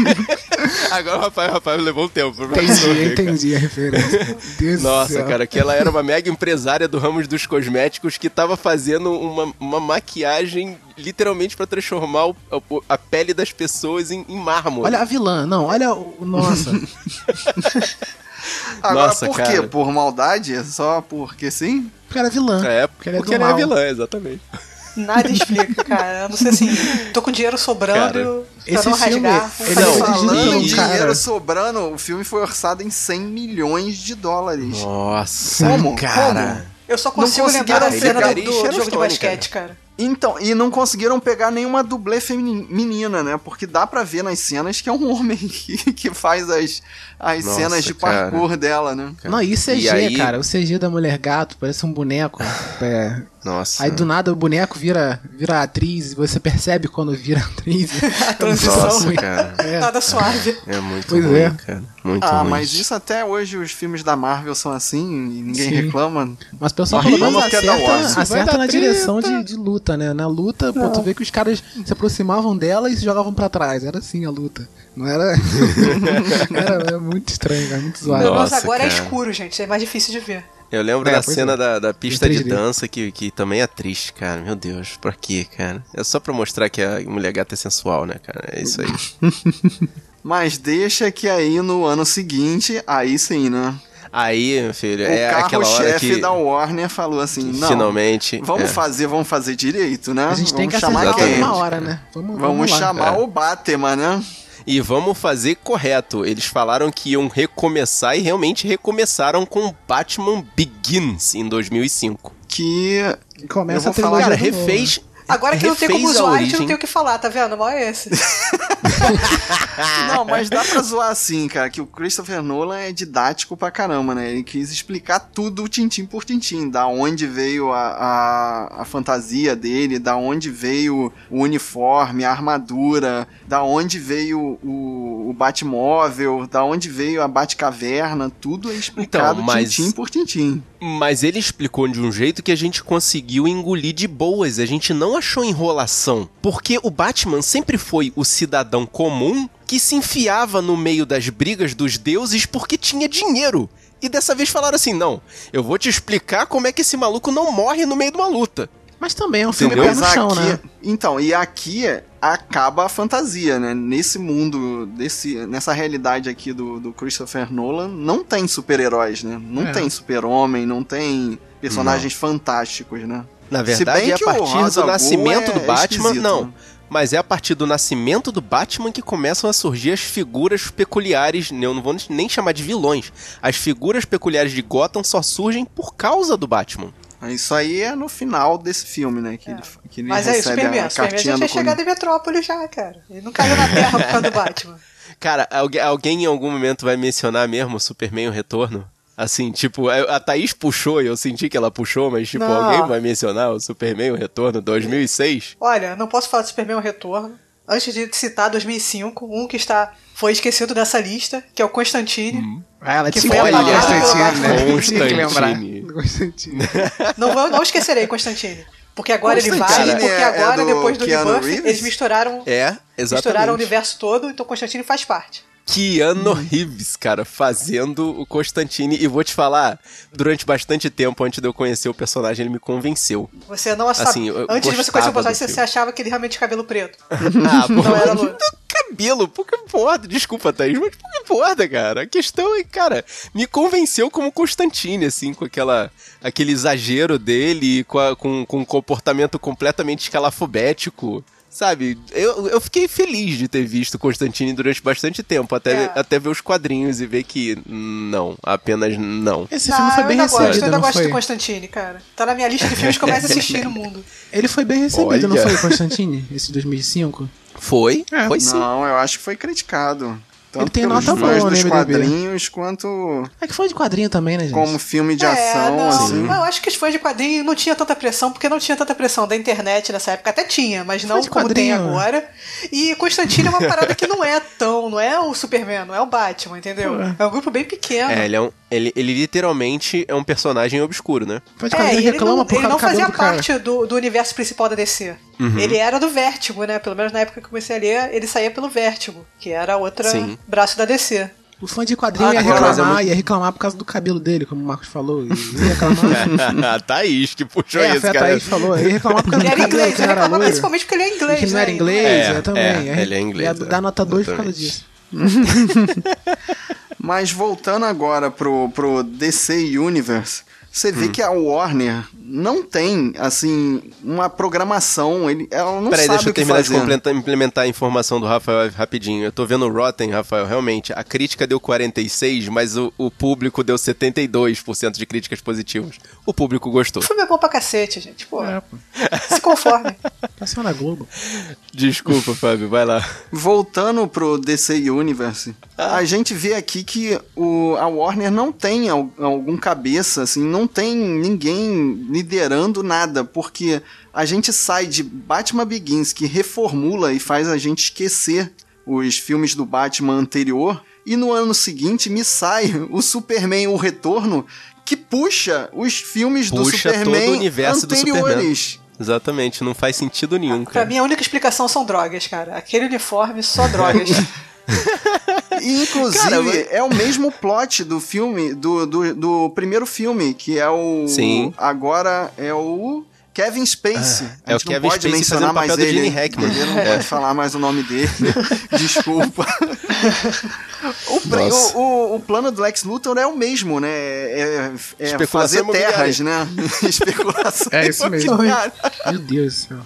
Agora o Rafael, Rafael levou um tempo. pra Entendi, cara. entendi a referência. Deus Nossa, céu. cara, que ela era uma mega empresária do ramo dos cosméticos que tava fazendo uma, uma maquiagem literalmente pra transformar o- a, a pele das pessoas em, em mármore. Olha a vilã, não, olha o. Nossa. Agora, Nossa, por cara. quê? Por maldade? Só porque sim? Porque ela é vilã. É, porque ela é porque é vilã, exatamente. Nada explica, cara. Eu não sei assim. Tô com dinheiro sobrando Cara, pra esse não filme, rasgar. ele é dirigido Falando em cara- dinheiro sobrando, o filme foi orçado em 100 milhões de dólares. Nossa, Como? cara. Eu só Não consigo lembrar da cena do, do jogo de Stone, basquete, cara. Então, e não conseguiram pegar nenhuma dublê femini- menina, né? Porque dá pra ver nas cenas que é um homem que, que faz as, as Nossa, cenas de cara. parkour dela, né? Não, e CG, E aí- cara. O CG da mulher gato parece um boneco. É. Nossa. Aí do nada o boneco vira, vira atriz e você percebe quando vira atriz. A transição. Nossa, cara. É. Nada suave. É muito Pois ruim, é. cara. Muito Ah, ruim. mas isso até hoje os filmes da Marvel são assim e ninguém Sim. reclama. Mas o pessoal pelo menos acerta, acerta na treta. direção de, de luta, né? Na luta, pô, tu vê que os caras se aproximavam dela e se jogavam pra trás. Era assim a luta. Não era. era, era muito estranho, era muito O zoado. agora é cara. escuro, gente. É mais difícil de ver. Eu lembro É, da cena é. da, da pista de 3D. dança que, que também é triste, cara. Meu Deus, por quê, cara? É só pra mostrar que a mulher gata é sensual, né, cara? É isso aí. Mas deixa que aí no ano seguinte, aí sim, né? Aí, meu filho, o é aquela hora que da Warner falou assim: não, finalmente. vamos é. fazer, vamos fazer direito, né? A gente tem vamos que chamar acertar quem? uma hora, né? Vamos, Vamos lá. chamar É. o Batman, né? E vamos fazer correto. Eles falaram que iam recomeçar e realmente recomeçaram com Batman Begins em 2005. Que Começa a falar, Cara, novo. Agora que não tem como zoar, a gente não tem o que falar, tá vendo? O mal é esse. Não, mas dá pra zoar assim, cara, que o Christopher Nolan é didático pra caramba, né? Ele quis explicar tudo tintim por tintim, da onde veio a, a, a fantasia dele, da onde veio o uniforme, a armadura, da onde veio o, o Batmóvel, da onde veio a Batcaverna, tudo é explicado Então, mas- tintim por tintim. Mas ele explicou de um jeito que a gente conseguiu engolir de boas. A gente não achou enrolação. Porque o Batman sempre foi o cidadão comum que se enfiava no meio das brigas dos deuses porque tinha dinheiro. E dessa vez falaram assim: não, eu vou te explicar como é que esse maluco não morre no meio de uma luta. Mas também é um filme Entendeu? pé no chão, aqui- né? Então, e aqui acaba a fantasia, né? Nesse mundo, desse, nessa realidade aqui do, do Christopher Nolan, não tem super-heróis, né? Não É. tem super-homem, não tem personagens fantásticos, né? Na verdade, bem é a partir do nascimento é- do Batman. esquisito, não. né? Mas é a partir do nascimento do Batman que começam a surgir as figuras peculiares. Eu não vou nem chamar de vilões. As figuras peculiares de Gotham só surgem por causa do Batman. Isso aí é no final desse filme, né? Que ele, que ele Mas aí, o recebe Superman, a o Superman já tinha do chegado em Metrópolis já, cara. Ele não caiu na Terra por causa do Batman. Cara, algu- alguém em algum momento vai mencionar mesmo o Superman o Retorno? Assim, tipo, a Thaís puxou e eu senti que ela puxou, mas tipo, Não. alguém vai mencionar o Superman o Retorno 2006? Olha, não posso falar do Superman o Retorno. Antes de citar 2005, um que está foi esquecido dessa lista, que é o Constantine. Ah, ela Que foi pelo Constantine, né? Constantine. Constantine. Não, vou- não esquecerei Constantine. Porque agora ele Constantine vale, porque é- é agora, do depois do Keanu Rebirth, Reeves? eles misturaram, É, misturaram o universo todo, então Constantine faz parte. Keanu Reeves, cara, fazendo o Constantine. E vou te falar, durante bastante tempo antes de eu conhecer o personagem, ele me convenceu. Você não sabe. Assim, Antes de você conhecer o personagem, você, achava que ele realmente tinha cabelo preto. Ah, Não era loiro. cabelo, pouco importa. Desculpa, Thaís, mas pouco importa, cara. A questão é, cara, me convenceu como Constantine, assim, com aquela, aquele exagero dele, com, a- com, com um comportamento completamente escalafobético. Sabe, eu, eu fiquei feliz de ter visto Constantine durante bastante tempo, até, É. até ver os quadrinhos e ver que não, apenas não. Esse Não, filme foi eu bem ainda gosto, eu recebido, ainda não gosto foi? do Constantine, cara. Tá na minha lista de filmes que eu mais assisti no mundo. Ele foi bem recebido, não Olha. foi, Constantine? Esse 2005? Foi? É. Foi sim. Não, eu acho que foi criticado. Tanto Ele tem nota boa no dos IMDb. quadrinhos, quanto É que foi de quadrinho também, né, gente? como filme de é, ação, não, assim. não, eu acho que os fãs de quadrinho não tinha tanta pressão, porque não tinha tanta pressão da internet nessa época. Até tinha, mas não de como tem agora. E Constantine é uma parada que não é tão, não é o Superman, não é o Batman, entendeu? Ué. É um grupo bem pequeno. É, ele, é um, ele, ele literalmente é um personagem obscuro, né? É, quadrinho ele reclama não, por ele não fazia do cara. parte do, do universo principal da DC. Uhum. Ele era do Vértigo, né? Pelo menos na época que eu comecei a ler, ele saía pelo Vértigo, que era outra Sim. braço da DC. O fã de quadrinho ia Agora, reclamar, é muito- ia reclamar por causa do cabelo dele, como o Marcos falou. Ia reclamar. a Thaís que puxou é, isso, foi a cara. Thaís falou. Ia reclamar por causa Ele do cabelo, inglês, que ele era reclamava loiro. principalmente porque ele é inglês, que não né? era E inglês, É, eu também. é, Ia- ele é inglês, Ia dar nota 2 por causa disso. Mas voltando agora pro, pro DC Universe, você Hum. vê que a Warner não tem, assim, uma programação, ele, ela não Peraí, sabe deixa eu o que terminar de fazer. complementar- implementar a informação do Rafael rapidinho. Eu tô vendo o Rotten, Rafael, realmente, a crítica deu 46, mas o, o público deu 72% de críticas positivas. O público gostou. O filme é bom pra cacete, gente. Pô, É, pô. se conforme. Passou na Globo. Desculpa, Fábio, vai lá. Voltando pro DC Universe, Ah. a gente vê aqui que o, a Warner não tem al- algum cabeça, assim, não tem ninguém liderando nada, porque a gente sai de Batman Begins, que reformula e faz a gente esquecer os filmes do Batman anterior, e no ano seguinte me sai o Superman O Retorno, que puxa os filmes do Puxa todo Superman o universo do Superman. anteriores. Exatamente, não faz sentido nenhum, Pra cara. mim, a única explicação são drogas, cara. Aquele uniforme, só drogas. Inclusive, Cara, mas- é o mesmo plot do filme, do, do, do primeiro filme, que é o. Sim. Agora é o. Kevin Spacey. é a o gente não Kevin pode Spacey mencionar mais papel do ele. Gene Hackman. Ele não É. pode falar mais o nome dele. Desculpa. o, o, o, o plano do Lex Luthor é o mesmo, né? É, é fazer terras, né? Especulação. É isso mesmo. Meu Deus do céu.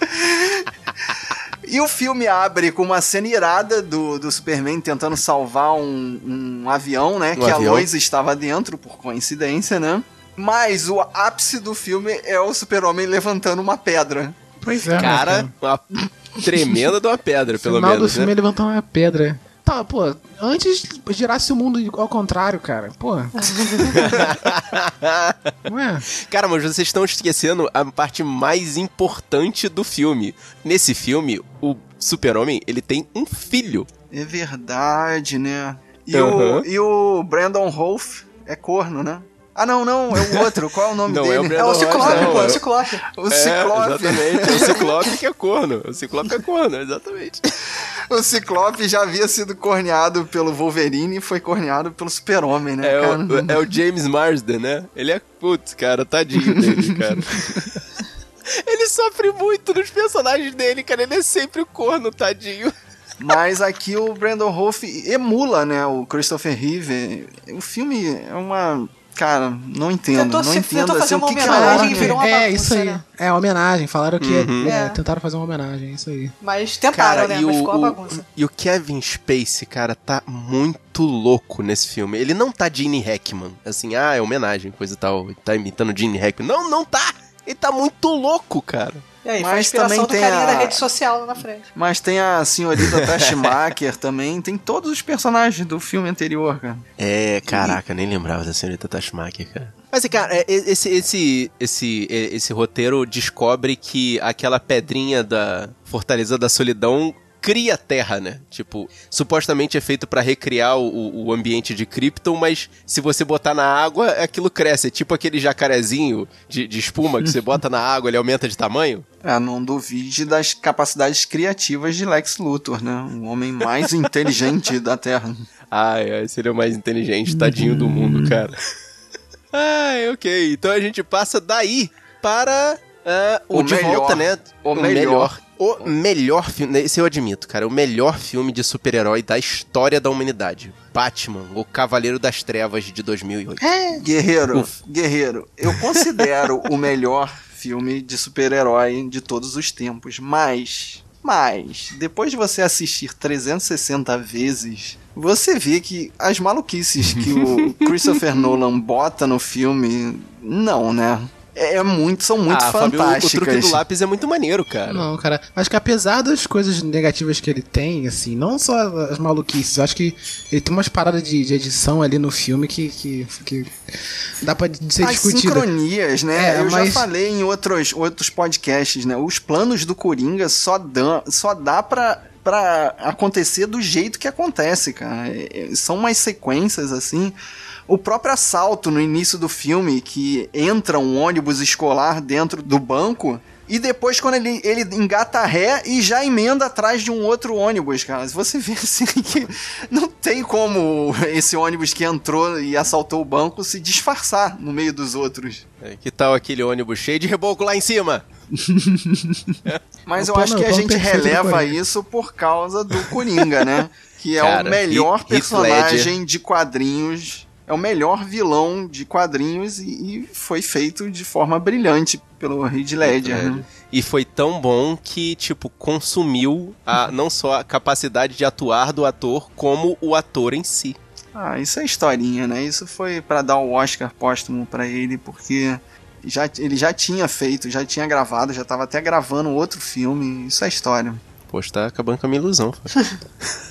E o filme abre com uma cena irada do, do Superman tentando salvar um, um avião, né? Um que avião. a Lois estava dentro, por coincidência, né? Mas o ápice do filme é o Super-Homem levantando uma pedra. Pois é, né, Cara, uma tremenda de uma pedra, pelo final menos, do filme né? ele levantou uma pedra. Tá, pô, antes girasse o mundo ao contrário, cara. Pô. Não é? Cara, mas vocês estão esquecendo a parte mais importante do filme. Nesse filme, o Super-Homem, ele tem um filho. É verdade, né? E, Aham. o, e o Brandon Rolfe é corno, né? Ah, não, não, é o outro. Qual é o nome Não, é o dele? é o Brandon Ciclope, Ross, não, pô, é é- o Ciclope. o É, Ciclope. exatamente. É o Ciclope que é corno. O Ciclope é corno, exatamente. o Ciclope já havia sido corneado pelo Wolverine e foi corneado pelo Super-Homem, né? É o, é o James Marsden, né? Ele é. Putz, cara, tadinho dele, cara. Ele sofre muito nos personagens dele, cara. Ele é sempre o corno, tadinho. Mas aqui o Brandon Hoff emula, né, o Christopher Reeve. O filme é uma... Cara, não entendo, Tentou não se- entendo assim, fazer o uma que, que e virou uma é, bagunça, isso aí. né? É, homenagem. Falaram que Uhum. é, É. tentaram fazer uma homenagem, é isso aí. Mas tentaram, né? Mas ficou uma bagunça. e o Kevin Spacey, cara, tá muito louco nesse filme. Ele não tá Gene Hackman, assim, ah, é homenagem, coisa e tal, tá imitando Gene Hackman. Não, não tá! Ele tá muito louco, cara. E aí, Mas inspiração também do tem a- da rede social lá na frente. Mas tem a senhorita Tashmaker também, tem todos os personagens do filme anterior, cara. É, caraca, nem lembrava da senhorita Tashmaker, cara. Mas, cara, é, esse, esse, esse, esse roteiro descobre que aquela pedrinha da Fortaleza da Solidão cria terra, né? Tipo, supostamente é feito pra recriar o, o ambiente de Krypton, mas se você botar na água, aquilo cresce. É tipo aquele jacarezinho de, de espuma que você bota na água, ele aumenta de tamanho. É, não duvide das capacidades criativas de Lex Luthor, né? O homem mais inteligente da Terra. Ai, ai, seria o mais inteligente, tadinho do mundo, cara. Ai, ok. Então a gente passa daí para ah, o, O de melhor. volta, né? O melhor. O melhor filme, esse eu admito, cara, o melhor filme de super-herói da história da humanidade. Batman, o Cavaleiro das Trevas de 2008. Guerreiro, Uf. Guerreiro, eu considero o melhor filme de super-herói de todos os tempos, mas, mas, depois de você assistir 360 vezes, você vê que as maluquices que o Christopher Nolan bota no filme, não, né? É, é muito, são muito ah, Fábio, o- o fantásticas. truque do lápis é muito maneiro, cara. Não, cara. Acho que apesar das coisas negativas que ele tem, assim, não só as maluquices, acho que ele tem umas paradas de, de edição ali no filme que, que, que dá pra ser As discutida. sincronias, né? É, eu já mas- falei em outros, outros podcasts, né? Os planos do Coringa só, dão, só dá pra, pra acontecer do jeito que acontece, cara. É, é, são umas sequências, assim. O próprio assalto no início do filme, que entra um ônibus escolar dentro do banco. E depois, quando ele, ele engata ré e já emenda atrás de um outro ônibus, cara. Você vê assim que não tem como esse ônibus que entrou e assaltou o banco se disfarçar no meio dos outros. É, Que tal aquele ônibus cheio de reboco lá em cima? Mas eu acho que a gente releva isso por causa do Coringa, né? Que é Cara, o melhor Heath- personagem de quadrinhos. É o melhor vilão de quadrinhos e, e foi feito de forma brilhante pelo Heath Ledger, né? E foi tão bom que, tipo, consumiu a, não só a capacidade de atuar do ator, como o ator em si. Ah, isso é historinha, né? Isso foi pra dar o Oscar póstumo pra ele, porque já, ele já tinha feito, já tinha gravado, já tava até gravando outro filme. Isso é história. Poxa, tá acabando com a minha ilusão.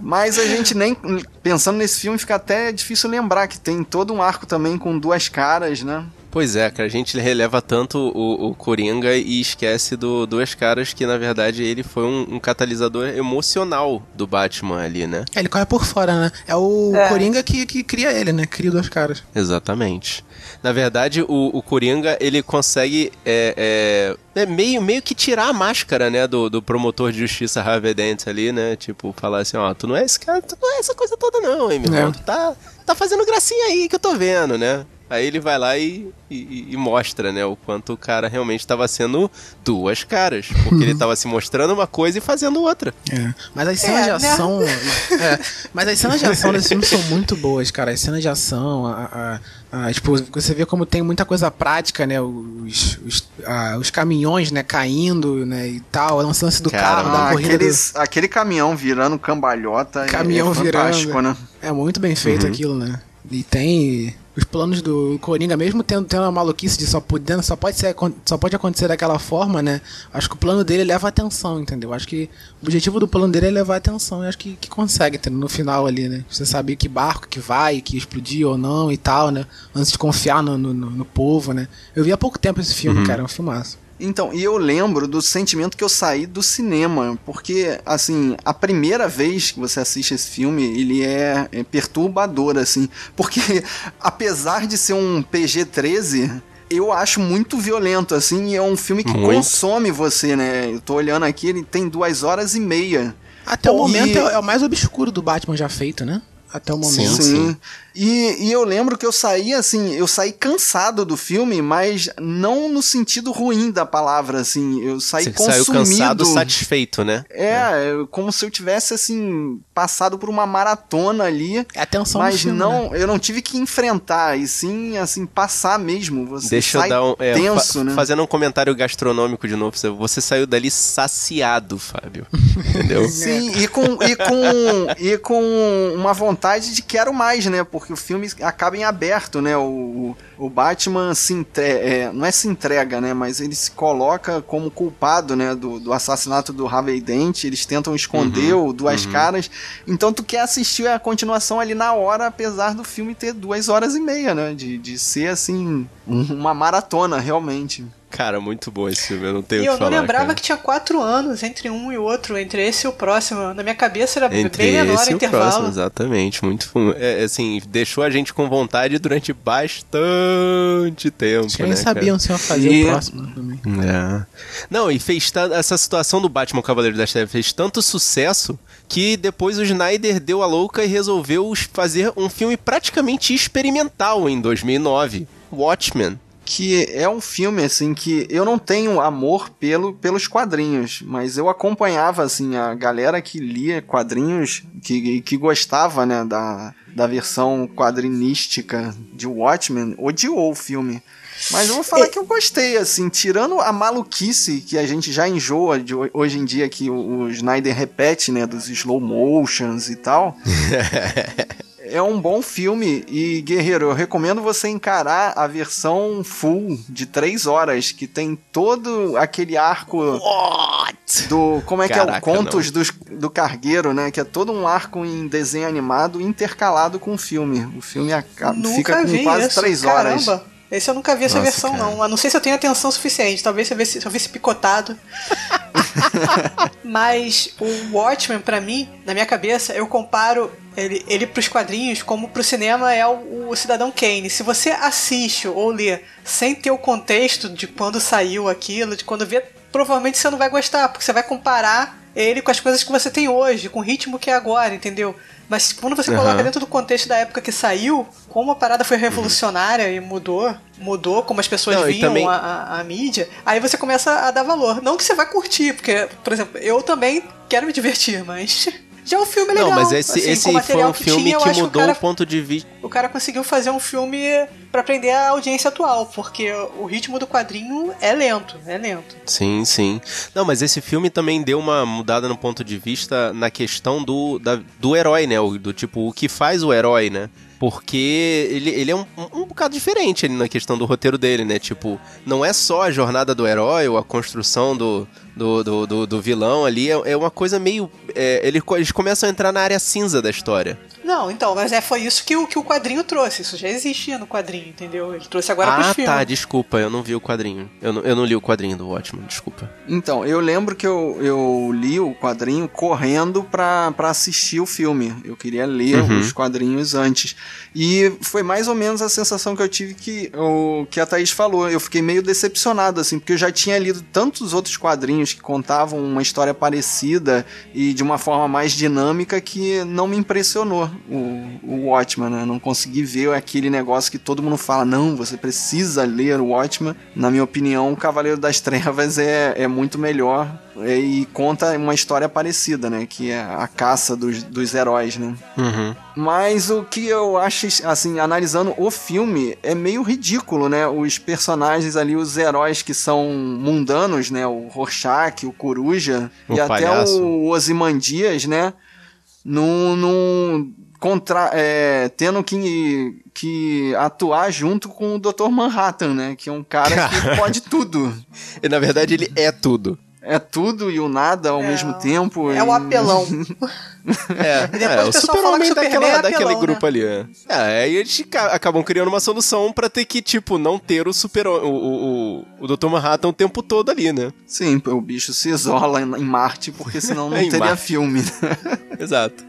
Mas a gente nem. Pensando nesse filme, fica até difícil lembrar que tem todo um arco também com duas caras, né? pois é, cara, a gente releva tanto o, o Coringa e esquece do Duas Caras, que na verdade ele foi um, um catalisador emocional do Batman ali, né? É, ele corre por fora, né? É o É. Coringa que, que cria ele, né? Cria duas caras. Exatamente. Na verdade, o, o Coringa, ele consegue é, é, é meio, meio que tirar a máscara, né, do, do promotor de justiça Harvey Dent ali, né? Tipo, falar assim, ó, tu não é esse cara, tu não é essa coisa toda não, hein, meu É. irmão? Tu tá, tá fazendo gracinha aí que eu tô vendo, né? Aí ele vai lá e, e, e mostra, né, o quanto o cara realmente estava sendo duas caras. Porque ele tava se mostrando uma coisa e fazendo outra. É. Mas as cenas É, de né? ação. é, mas as cenas de ação desse filme são muito boas, cara. As cenas de ação, a, a- a- tipo, você vê como tem muita coisa prática, né? Os, os, a- os caminhões, né, caindo, né, e tal. O lance do Cara, carro, da Ah, corrida. do- aqueles, aquele caminhão virando cambalhota é- Caminhão é fantástico, virando. né? É muito bem feito aquilo, né? E tem os planos do Coringa, mesmo tendo, tendo a maluquice de só podendo, só pode ser só pode acontecer daquela forma, né? Acho que o plano dele leva atenção, entendeu? Acho que o objetivo do plano dele é levar atenção e acho que, que consegue, entendeu? No final ali, né? Você sabe que barco que vai, que explodiu ou não e tal, né? Antes de confiar no, no, no- no povo, né? Eu vi há pouco tempo esse filme, cara, é um filmaço. Então, e eu lembro do sentimento que eu saí do cinema, porque, assim, a primeira vez que você assiste esse filme, ele é, é perturbador, assim, porque apesar de ser um PG-13, eu acho muito violento, assim, e é um filme que Muito. consome você, né? Eu tô olhando aqui, ele tem duas horas e meia. Até o momento e... é o mais obscuro do Batman já feito, né? Até o momento. Sim, sim. E, e eu lembro que eu saí assim, eu saí cansado do filme, mas não no sentido ruim da palavra, assim. Eu saí Você consumido. Saiu cansado, satisfeito, né? É, é, como se eu tivesse assim passado por uma maratona ali. É atenção Mas filme, não, né? eu não tive que enfrentar, e sim, assim, passar mesmo. Você Deixa sai eu dar um, é, tenso, fa né? Fazendo um comentário gastronômico de novo, você saiu dali saciado, Fábio. Entendeu? Sim, e com, e com, e com uma vontade de quero mais, né? Porque o filme acaba em aberto, né? O, o Batman se entrega, é, não é se entrega, né? Mas ele se coloca como culpado, né? Do, do assassinato do Harvey Dent. Eles tentam esconder uhum, o Duas uhum. Caras. Então tu quer assistir a continuação ali na hora, apesar do filme ter duas horas e meia, né? De, de ser, assim, uma maratona, realmente. Cara, muito bom esse filme, eu não tenho o que falar. E eu não lembrava cara. que tinha quatro anos entre um e outro, entre esse e o próximo. Na minha cabeça era entre bem menor esse o intervalo. Próximo, exatamente, muito é, assim, deixou a gente com vontade durante bastante tempo. Eles nem né, sabiam se ia fazer e... o próximo também. É. Não, e fez essa situação do Batman Cavaleiro das Trevas fez tanto sucesso que depois o Snyder deu a louca e resolveu fazer um filme praticamente experimental em 2009, Watchmen que é um filme assim que eu não tenho amor pelo, pelos quadrinhos, mas eu acompanhava assim a galera que lia quadrinhos, que, que gostava, né, da, da versão quadrinística de Watchmen, odiou o filme. Mas eu vou falar que eu gostei, assim, tirando a maluquice que a gente já enjoa de hoje em dia que o, o Snyder repete, né, dos slow motions e tal. é um bom filme e, Guerreiro, eu recomendo você encarar a versão full de 3 horas, que tem todo aquele arco What? do. Como é Caraca, que é o Contos do, do Cargueiro, né? Que é todo um arco em desenho animado intercalado com o filme. O filme acaba, fica com quase 3 horas. Caramba. Esse eu nunca vi essa Nossa, versão, cara. não. A não sei se eu tenho atenção suficiente. Talvez se eu visse, se eu visse picotado. Mas o Watchmen, para mim, na minha cabeça, eu comparo ele, ele pros quadrinhos como pro cinema é o, o Cidadão Kane. Se você assiste ou lê sem ter o contexto de quando saiu aquilo, de quando vê, provavelmente você não vai gostar, porque você vai comparar ele com as coisas que você tem hoje, com o ritmo que é agora, entendeu? Mas quando você uhum. coloca dentro do contexto da época que saiu, como a parada foi revolucionária uhum. e mudou, mudou como as pessoas Não, viam também... a, a, a, mídia, aí você começa a dar valor. Não que você vai curtir, porque, por exemplo, eu também quero me divertir, mas já o filme é legal. Não, mas esse, assim, esse foi um filme que, tinha, que mudou o, cara, o, ponto de vista. O cara conseguiu fazer um filme para prender a audiência atual, porque o ritmo do quadrinho é lento, é lento. Sim, sim. Não, mas esse filme também deu uma mudada no ponto de vista na questão do, da, do herói, né? Do tipo, o que faz o herói, né? Porque ele, ele é um, um, bocado diferente ali na questão do roteiro dele, né? Tipo, não é só a jornada do herói ou a construção do, do, do, do, do vilão ali, é, é, uma coisa meio. É, eles começam a entrar na área cinza da história. Não, então, mas é, foi isso que o, que o quadrinho trouxe. Isso já existia no quadrinho, entendeu? Ele trouxe agora ah, pros filmes. Ah, tá, desculpa, eu não vi o quadrinho. Eu não, eu não li o quadrinho do Watchmen, desculpa. Então, eu lembro que eu, eu li o quadrinho correndo pra, pra assistir o filme. Eu queria ler uhum. os quadrinhos antes. E foi mais ou menos a sensação que eu tive que, o, que a Thaís falou. Eu fiquei meio decepcionado, assim, porque eu já tinha lido tantos outros quadrinhos que contavam uma história parecida e de uma forma mais dinâmica que não me impressionou o, o Watchman, né? Não consegui ver aquele negócio que todo mundo fala, não, você precisa ler o Watchman. Na minha opinião, o Cavaleiro das Trevas é, é muito melhor é, e conta uma história parecida, né? Que é a caça dos, dos heróis, né? Uhum. Mas o que eu acho, assim, analisando o filme, é meio ridículo, né? Os personagens ali, os heróis que são mundanos, né? O Rorschach, o Coruja o e palhaço. até o Ozymandias, né? Num, num contra, é, tendo que, que atuar junto com o Dr. Manhattan, né? Que é um cara que pode tudo. E na verdade ele é tudo é tudo e o nada ao é, mesmo tempo. É e... o apelão. é, é, o super-homem daquela, é apelão, daquele né? grupo ali. É, é aí eles acabam criando uma solução para ter que, tipo, não ter o super o, o, o, Dr. Manhattan o tempo todo ali, né? Sim, o bicho se isola em Marte, porque senão não teria Marte. filme. Exato.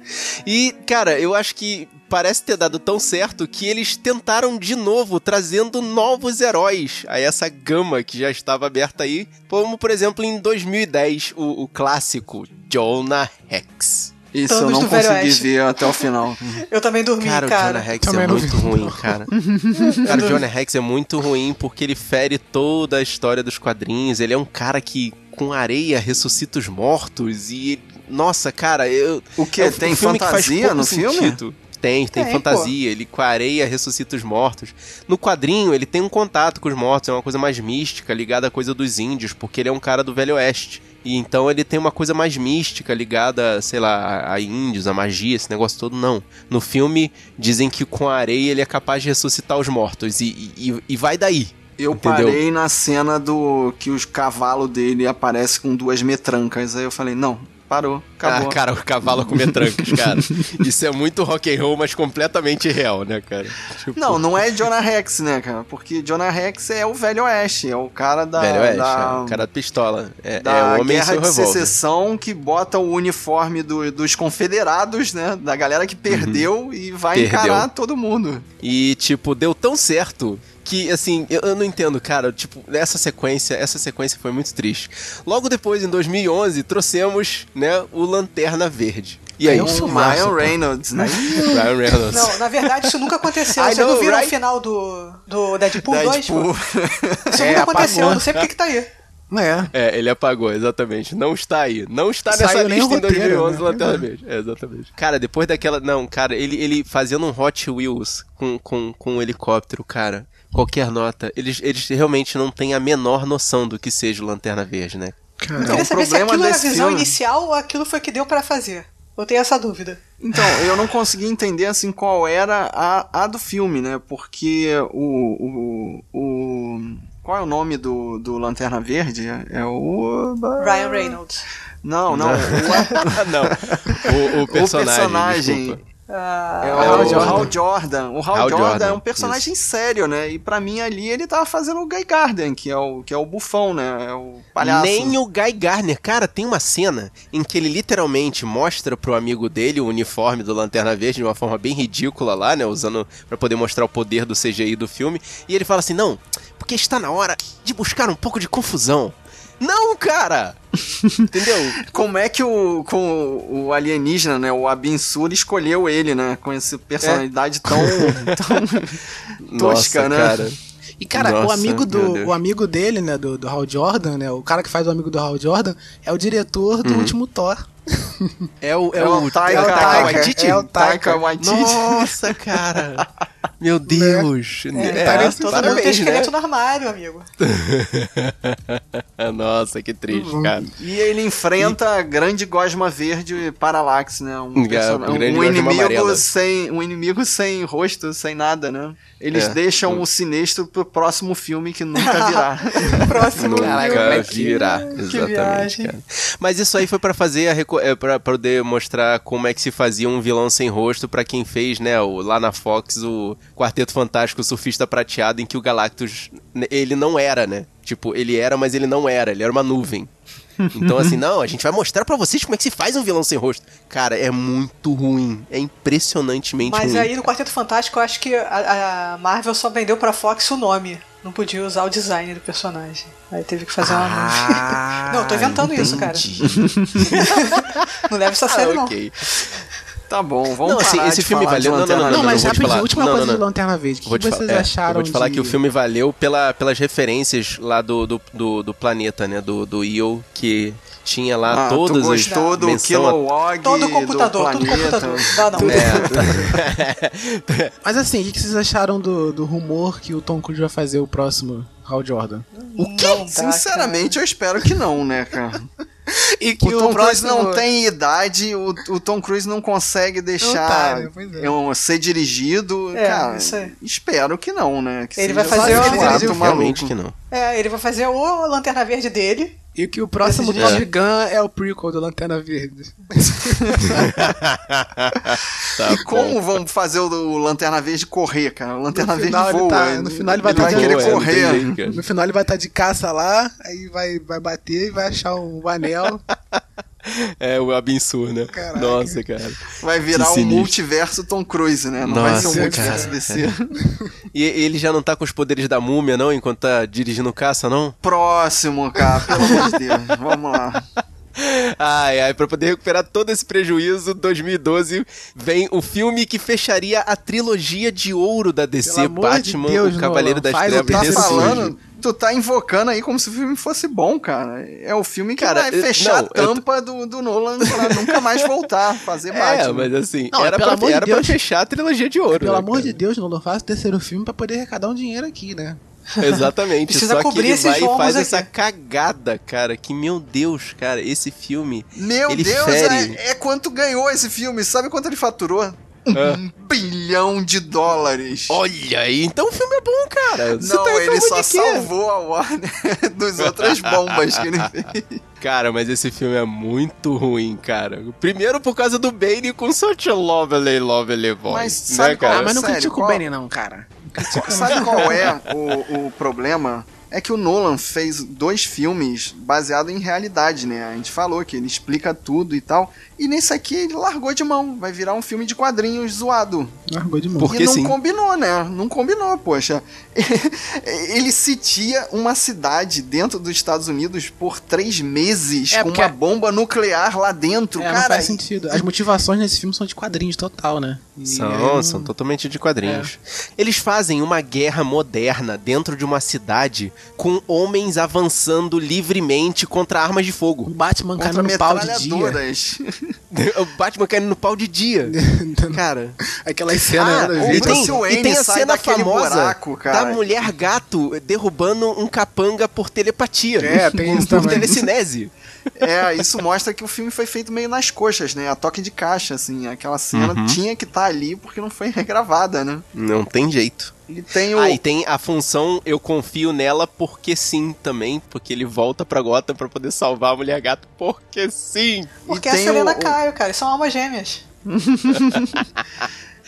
E, cara, eu acho que parece ter dado tão certo que eles tentaram de novo, trazendo novos heróis a essa gama que já estava aberta aí, como por exemplo em 2010, o, o clássico Jonah Hex. Isso, Thanos eu não consegui ver até o final. Eu também dormi, Cara, cara. o Jonah Hex Também é não muito vi. ruim, cara. cara, o Jonah Hex é muito ruim porque ele fere toda a história dos quadrinhos. Ele é um cara que com areia ressuscita os mortos e nossa, cara, eu O que? é Tem filme que faz fantasia pouco no filme? Tem, tem, Tem, fantasia. Ele com a areia ressuscita os mortos. No quadrinho, ele tem um contato com os mortos, é uma coisa mais mística, ligada à coisa dos índios, porque ele é um cara do Velho Oeste. E então ele tem uma coisa mais mística, ligada, sei lá, a, a índios, a magia, esse negócio todo, não. No filme, dizem que com a areia ele é capaz de ressuscitar os mortos. E, e, e vai daí. Eu Entendeu? parei na cena do que os cavalos dele aparecem com duas metrancas. Aí eu falei, não, parou, acabou. Ah, cara, o cavalo com metrancas, cara. Isso é muito rock and roll, mas completamente real, né, cara? Tipo, Não, não é Jonah Rex, né, cara? Porque Jonah Rex é o Velho Oeste, é o cara da. Velho Oeste, da... é, o cara da pistola. É, da é o homem guerra de revólver. secessão que bota o uniforme do- dos confederados, né? Da galera que perdeu e vai Uhum. Perdeu. encarar todo mundo. E, tipo, deu tão certo que, assim, eu, eu não entendo, cara. Tipo, essa sequência, essa sequência foi muito triste. Logo depois, em 2011, trouxemos, né, o Lanterna Verde. E aí, É um Com filmaço, Ryan pô. Reynolds, né? Ryan Reynolds. Não, na verdade isso nunca aconteceu. I Vocês não viram right? o final do, do Deadpool 2? Deadpool. pô? Isso É, nunca aconteceu, apagou. eu não sei porque que tá aí. É. É, ele apagou, exatamente. Não está aí. Não está Saiu nessa nem lista o em roteiro, 2011 né? Lanterna É. Verde. É, exatamente. Cara, depois daquela... Não, cara, ele, ele fazendo um Hot Wheels com, com, com um helicóptero, cara, qualquer nota, eles, eles realmente não têm a menor noção do que seja o Lanterna Verde, né? Eu Cara, queria o saber se aquilo era a visão filme- inicial ou aquilo foi que deu pra fazer. Eu tenho essa dúvida. Então, eu não consegui entender assim qual era a, a do filme, né? Porque o, o, o. Qual é o nome do, do Lanterna Verde? É o. Ryan Reynolds. Não, não. o, não. O, o personagem. personagem. Ah, É o Hal Hal Jordan. Jordan. Jordan. O Hal, Hal Jordan, Jordan, é um personagem sério, né? E pra mim ali ele tava fazendo o Guy Garden, que é o, que é o bufão, né? É o palhaço. Nem o Guy Garner. Cara, tem uma cena em que ele literalmente mostra pro amigo dele o uniforme do Lanterna Verde de uma forma bem ridícula lá, né? Usando pra poder mostrar o poder do CGI do filme. E ele fala assim: não, porque está na hora de buscar um pouco de confusão. Não, cara! Entendeu? Como é que o, com o alienígena, né? O Abin Sur escolheu ele, né? Com essa personalidade tão, tão tosca, Nossa, né? cara. E, cara, o Nossa, amigo meu do o amigo dele, né, do, do Hal Jordan, né, o cara que faz o amigo do Hal Jordan, é o diretor do último Thor. É o, é É o, o é o Taika Taika, Waititi? é o Taika Waititi. Nossa, cara. Meu Deus. É, tá nesse- todo mundo parabéns, tem né? esqueleto no armário, amigo. Nossa, que triste, cara. E ele enfrenta a grande gosma verde Parallax, né? Um, É, um gosma inimigo amarela. sem um inimigo sem rosto, sem nada, né? Eles É. deixam o sinistro pro próximo filme que nunca virá. Próximo Caraca, Nunca como é que- virá. que Exatamente, cara. Mas isso aí foi pra fazer a reco- é, pra poder mostrar como é que se fazia um vilão sem rosto pra quem fez, né, o, lá na Fox o Quarteto Fantástico o Surfista Prateado em que o Galactus ele não era, né? Tipo, ele era, mas ele não era, ele era uma nuvem. Então assim, não, a gente vai mostrar pra vocês como é que se faz um vilão sem rosto. Cara, é muito ruim, é impressionantemente Mas ruim. aí no Quarteto Fantástico eu acho que a, a Marvel só vendeu pra Fox o nome. Não podia usar o design do personagem. Aí teve que fazer uma Ah, Não, eu tô inventando isso, cara. entendi. Não leva isso a Ah, sério, não. Tá bom, vamos Não, assim, parar esse de filme valeu- não, não, não, Não, não, mas rapidinho, falar. última Não, coisa não, de. Lanterna Verde. O que, vocês é, acharam eu vou te falar de... que o filme valeu pela, pelas referências lá do, do, do, do planeta, né? Do, do Io, que tinha lá Ah, todas tu as gostou do menção a- Kilowog, Todo do computador, todo planeta. computador. É. Mas assim, o que que vocês acharam do, do rumor que o Tom Cruise vai fazer o próximo Hal Jordan? O quê? Sinceramente, eu espero que não, né, cara? E o Tom Cruise não tem idade, o, o Tom Cruise não consegue deixar pois é. um, ser dirigido. É, cara, espero que não, né? Que Ele vai fazer ele Realmente maluco. que não. É, ele vai fazer o Lanterna Verde dele. E que o próximo Desse Top jeito. Gun é o prequel do Lanterna Verde. Tá E como vão fazer o, o Lanterna Verde correr, cara? O Lanterna No Verde ele voa. tá- no final ele vai tá querer voando, é, não tem correr. jeito. No final ele vai estar de caça lá, aí vai, vai bater e vai achar um anel. É, o Abinsur, né? Caraca. Nossa, cara. Vai virar um multiverso Tom Cruise, né? Não vai ser um Nossa, multiverso cara. DC. E ele já não tá com os poderes da múmia, não? Enquanto tá dirigindo caça, não? Próximo, cara, pelo amor de Deus. Vamos lá. Ai, ai, pra poder recuperar todo esse prejuízo, 2012 vem o filme que fecharia a trilogia de ouro da DC, Pelo amor de Batman, Deus, o Cavaleiro Nolan, das Trevas Tá falando, tu tá invocando aí como se o filme fosse bom, cara. É o filme que Cara, vai eu- fechar não, a eu tampa do, do Nolan pra nunca mais voltar a fazer É, Batman. mas assim, Não, era, pelo pra, amor de era pra Deus. fechar a trilogia de ouro. Pelo né, amor cara? de Deus, Nolan, faz o terceiro filme pra poder arrecadar um dinheiro aqui, né? Exatamente. Precisa Só que ele esses vai e faz aqui. essa cagada, cara. Que, meu Deus, cara, esse filme. Meu ele Deus, fere. é, é quanto ganhou esse filme. Sabe quanto ele faturou? Ah. Um bilhão de dólares. Olha aí, então o filme é bom, cara. Você Não, tá ele só salvou a Warner dos outras bombas que ele fez. Cara, mas esse filme é muito ruim, cara. Primeiro por causa do Bane com such a lovely, lovely voice. Mas né, sabe qual- cara? Ah, mas não sério, critica qual- o Benny não, cara. Sabe qual é o, o problema? É que o Nolan fez dois filmes baseados em realidade, né? A gente falou que ele explica tudo e tal. E nesse aqui ele largou de mão. Vai virar um filme de quadrinhos zoado. Largou de mão. Por- Porque e não sim. combinou, né? Não combinou, poxa. Ele sitia uma cidade dentro dos Estados Unidos por três meses É, com uma bomba nuclear lá dentro, É, não cara. faz sentido. As motivações nesse filme são de quadrinhos total, né? E São, aí, são totalmente de quadrinhos. Eles fazem uma guerra moderna dentro de uma cidade com homens avançando livremente contra armas de O fogo. Batman Contra caindo no pau de dia. o Batman caindo no pau de dia. Cara. Aquelas cenas Ah, o e tem, e tem a cena famosa buraco, cara. da mulher gato derrubando um capanga por telepatia. É, tem isso por também. telecinese. É, isso mostra que o filme foi feito meio nas coxas, né? A toque de caixa, assim. Aquela cena Uhum. tinha que estar ali porque não foi regravada, né? Não tem jeito. E tem o. Ah, e tem a função eu confio nela porque sim também, porque ele volta pra Gotham pra poder salvar a mulher gato porque sim. Porque E a Selena o- o- Caio, cara. São almas gêmeas.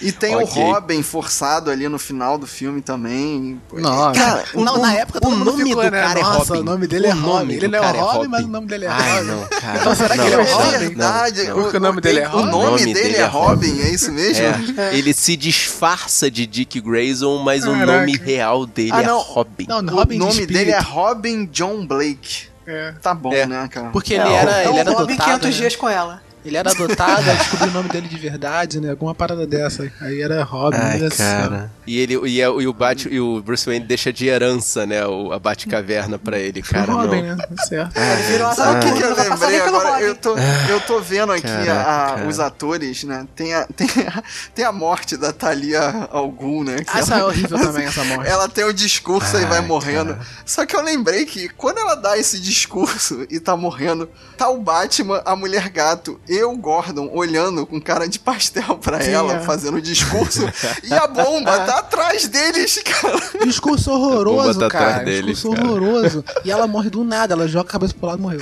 E tem Ok. o Robin forçado ali no final do filme também. Nossa. Cara, não, o- na época o todo mundo nome ficou, do né? cara é Nossa, Robin. o nome dele é O nome Robin. Ele não é é Robin, Robin. mas o nome dele é Ai, Robin. não, cara. Então será que Não, ele é não, Robin? É verdade. não. Porque o nome dele é O Robin. nome, O nome dele, dele é é Robin, é isso mesmo? É, ele se disfarça de Dick Grayson, mas o Caraca. nome real dele Ah, é não. Robin. Não, O Robin de nome espírito. dele é Robin John Blake. É. Tá bom, É. né, cara? Porque ele É, era, É ele o era Robin adotado. 500 né? dias com ela. Ele era adotado, aí descobriu o nome dele de verdade, né? Alguma parada dessa. Aí era Robin. Ai, olha só. Cara. E ele e, é- e o Bat, e o Bruce Wayne deixa de herança, né, o, a Batcaverna pra ele, cara. Robin, não. né? Tá certo. Ele virou a Sabe o que, que eu vai passar lembrei agora? Eu tô, eu tô vendo aqui a- os atores, né? Tem a, tem, a, tem a morte da Thalia Algum, né? Que Ah, essa é horrível também, essa morte. Ela tem o discurso e vai Ai, morrendo. Só que eu lembrei que quando ela dá esse discurso e tá morrendo, tá o Batman, a mulher gato e o Gordon olhando com cara de pastel pra Sim, ela, é. fazendo o discurso. e a bomba tá atrás deles, cara. Discurso horroroso, tá atrás cara. deles, Discurso cara. horroroso. E ela morre do nada, ela joga a cabeça pro lado e morreu.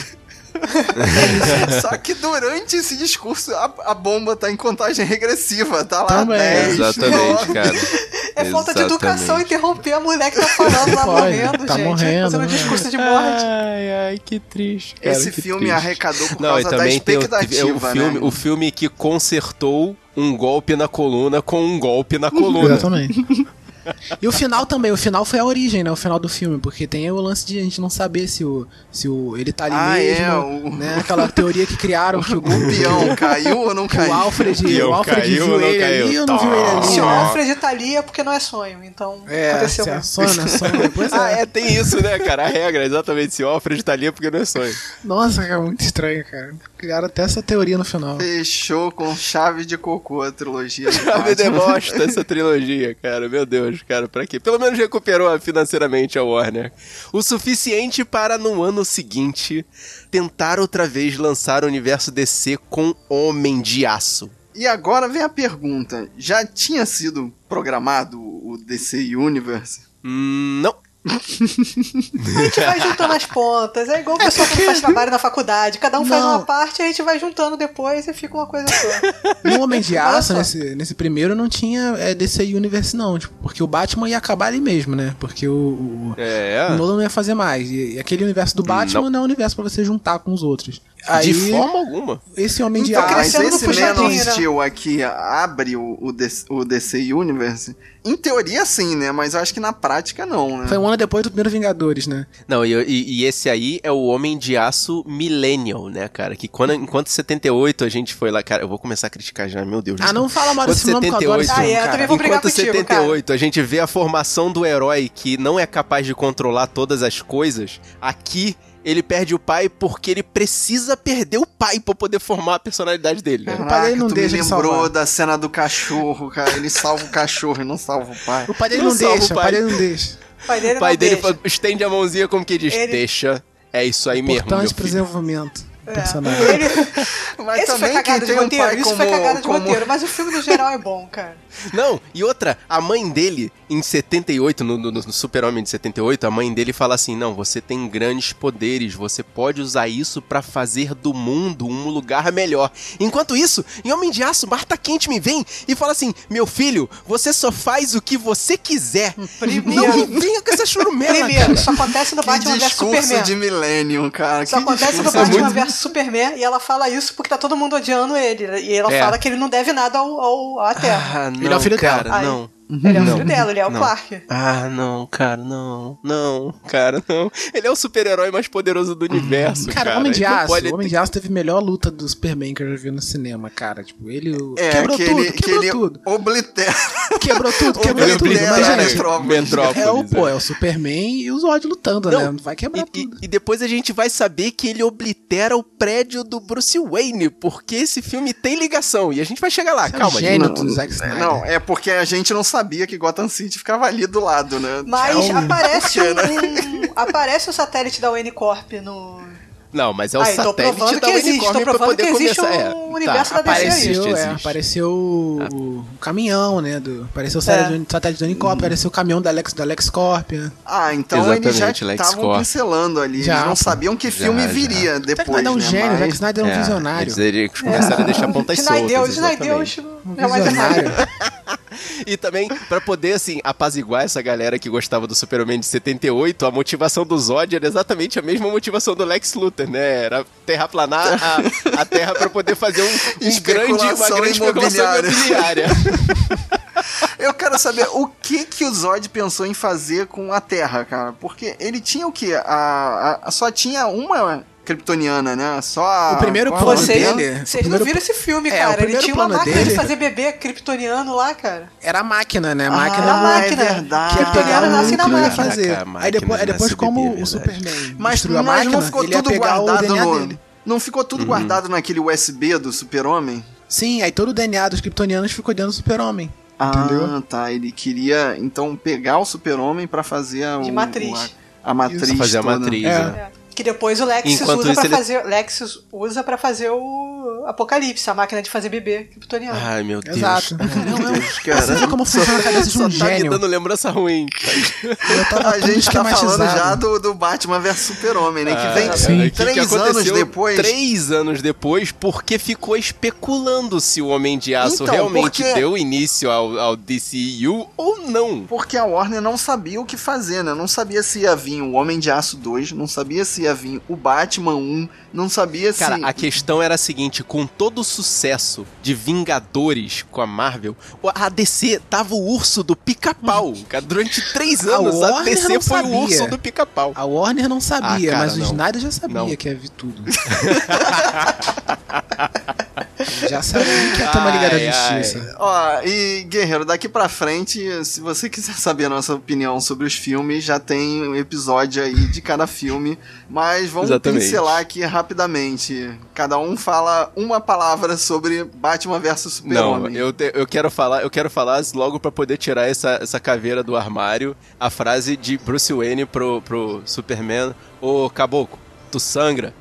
Só que durante esse discurso, a, a bomba tá em contagem regressiva. Tá lá Também. 10, Exatamente, 9. cara. É falta de Exatamente. educação interromper a mulher que tá falando lá Pode, morrendo, tá gente. morrendo, Fazendo né? discurso de morte. Ai, ai, que triste, cara. Esse que filme triste. arrecadou por Não, e causa da também tem o, expectativa, é o filme, né? o filme que consertou um golpe na coluna com um golpe na coluna. Exatamente. E o final também, o final foi a origem, né? O final do filme, porque tem o lance de a gente não saber se o, se o ele tá ali Ah, mesmo, é, o- né? Aquela teoria que criaram que o, O peão caiu ou não caiu? o Alfred, Peão o Alfred caiu viu ele caiu? ali ou não viu ele ali, Se o? Alfred tá ali é porque não é sonho, então É, aconteceu se é sonho, não é sonho. Pois Ah, é. é, tem isso, né, cara? A regra, exatamente. Se o Alfred tá ali é porque não é sonho. Nossa, cara, muito estranho, cara. Criaram até essa teoria no final. Fechou com chave de cocô a trilogia. me Batman. demosta essa trilogia, cara. Meu Deus, cara, pra quê? Pelo menos recuperou financeiramente a Warner. O suficiente para, no ano seguinte, tentar outra vez lançar o universo DC com Homem de Aço. E agora vem a pergunta: já tinha sido programado o DC Universe? Hum, não. A gente vai juntando as pontas. É igual o pessoal que faz trabalho na faculdade. Cada um faz Não. uma parte, a gente vai juntando depois e fica uma coisa só. No Homem de Aço, nesse, nesse primeiro, não tinha é, DC Universe, não. Tipo, porque o Batman ia acabar ali mesmo, né? Porque o, o, É. o Nolan não ia fazer mais. E, e aquele universo do Batman não. é um universo pra você juntar com os outros. Aí, De forma alguma. esse Homem de Então, Aço... mas esse Man né? Steel aqui abre o, o, DC, o DC Universe? Em teoria sim, né? Mas eu acho que na prática não, né? Foi um ano depois do primeiro Vingadores, né? Não, e, e- e esse aí é o Homem de Aço Millennial, né, cara? Que quando, enquanto 78 a gente foi lá, cara, eu vou começar a criticar já, meu Deus. Ah, não fala mal Enquanto desse nome que eu adoro esse 78 Ah, é, eu cara. também vou brigar Enquanto contigo, 78 a gente vê a formação do herói que não é capaz de controlar todas as coisas, aqui ele perde o pai porque ele precisa perder o pai pra poder formar a personalidade dele, né? O pai dele não tu deixa me lembrou salvar. da cena do cachorro, cara. Ele salva o cachorro e não salva o pai. O pai dele Não não, deixa, o pai pai. dele não deixa. O pai dele O pai não dele deixa. estende a mãozinha como que diz, Ele- deixa, é isso aí mesmo, meu Importante filho. desenvolvimento do É. personagem. Ele- Mas Esse foi também cagada quem de um roteiro, pai isso como, foi cagada de como... roteiro, mas o filme no geral é bom, cara. Não, e outra, a mãe dele, em 78, no, no, no Super-Homem de 78, a mãe dele fala assim: Não, você tem grandes poderes, você pode usar isso pra fazer do mundo um lugar melhor. Enquanto isso, em Homem de Aço, Marta Quente me vem e fala assim: Meu filho, você só faz o que você quiser. Primeiro- Não me venha com essa churumela, Primeiro, cara. isso acontece no Batman vs discurso Superman. de Millennium, cara. Isso que acontece no Batman muito- vs Superman e ela fala isso porque tá todo mundo odiando ele. E ela É. fala que ele não deve nada ao, ao, à Terra. Ah, não, Ele é o filho dela. cara, Aí- não. Ele é o filho dela, ele é o Não. Clark. Ah, não, cara, não. Não, cara, não. Ele é o super-herói mais poderoso do universo, cara. Cara, Homem de Aço, pode o Homem de Aço teve a melhor luta do Superman que eu já vi no cinema, cara. Tipo, ele o- É, quebrou que tudo, ele, que quebrou ele tudo. oblitera. Quebrou tudo, quebrou Ele tudo. oblitera Mas, gente, Metrópolis. Metrópolis, é o, pô, é. o Superman e o Zod lutando, Não, né? Não vai quebrar E, e- tudo. e depois a gente vai saber que ele oblitera o prédio do Bruce Wayne, porque esse filme tem ligação. E a gente vai chegar lá, Você é um calma, gênio gente. do Zack Snyder. Não, é porque a gente não sabia que Gotham City ficava ali do lado, né? Mas É um- aparece um, um- aparece o satélite da Unicorp no. Não, mas é o Ah, satélite da que existe, Unicorn tô pra provando poder que existe começar. um é, universo tá, da DC aí. Apareceu, é, existe. apareceu o, o caminhão, né? Do, apareceu o satélite, É. do- satélite do Unicórpio, apareceu o caminhão da Alex, da Lex Corp. né? Ah, então eles já Exatamente, Lex estavam pincelando ali. Já, eles não sabiam que Já, filme já. viria Zack depois, Snyder é um né? gênio, Mas- Zack Snyder é um É, visionário. Eles, começaram a deixar pontas Snyder, soltas. Snyder, exatamente. Um é mais visionário. E também, pra poder, assim, apaziguar essa galera que gostava do Superman de 78, a motivação do Zod era exatamente a mesma motivação do Lex Luthor, né? Era terraplanar a, a Terra pra poder fazer um, um grande, uma grande imobiliária. imobiliária. Eu quero saber o que que o Zod pensou em fazer com a Terra, cara. Porque ele tinha o quê? A, a- só tinha uma kryptoniana, né? Só a, O primeiro é plano Vocês, dele- o vocês não viram esse filme, É, o cara. Ele tinha uma máquina de dele- fazer bebê kryptoniano lá, cara. Era a máquina, né? A Ah, máquina Era a máquina. é verdade. que ia pegar Kryptoniano o nasce na máquina. fazer. Caraca, aí depois, aí depois como bebê, o verdade. Superman Mas, mas máquina, não ficou tudo o guardado DNA no... dele. Não ficou tudo guardado naquele USB do super-homem? Sim, aí todo o DNA dos kryptonianos ficou dentro do super-homem. Ah, Entendeu? tá. Ele queria, então, pegar o super-homem pra fazer a, De o- matriz. a, a matriz Pra fazer a matriz, É. né? Que depois o Lexus Enquanto usa pra ele- fazer. Lexus usa para fazer o Apocalipse, a máquina de fazer bebê kryptoniano. Ai, meu Deus. Exato. Deus, Você cara. vê como funciona a cabeça de Só um tá me gênio. dando lembrança ruim. A gente tá falando já do, do Batman vs Super-Homem, né? que vem Ah, sim. que- que três aconteceu anos depois. Três anos depois, porque ficou especulando se o Homem de Aço Então, realmente porque- deu início ao, ao DCU ou não. Porque a Warner não sabia o que fazer, né? Não sabia se ia vir o Homem de Aço 2, não sabia se ia vir o Batman 1, não sabia Cara, se. a questão era a seguinte: com todo o sucesso de Vingadores com a Marvel, a DC tava o urso do pica-pau. cara. Durante três A anos, a, Warner DC foi o sabia. urso do pica-pau. A Warner não sabia, Ah, cara, mas o não. Snyder já sabia Não. que ia vir tudo. já sabia que ia ter uma Liga da Ai, ai. Justiça. Ó, e Guerreiro, daqui pra frente, se você quiser saber a nossa opinião sobre os filmes, já tem um episódio aí de cada filme, mas vamos Exatamente. pincelar aqui rapidamente. Cada um fala uma palavra sobre Batman vs Não, Super-Homem. eu, te- eu quero falar, eu quero falar logo pra poder tirar essa, essa caveira do armário, a frase de Bruce Wayne pro, pro Superman: Ô caboclo, tu sangra,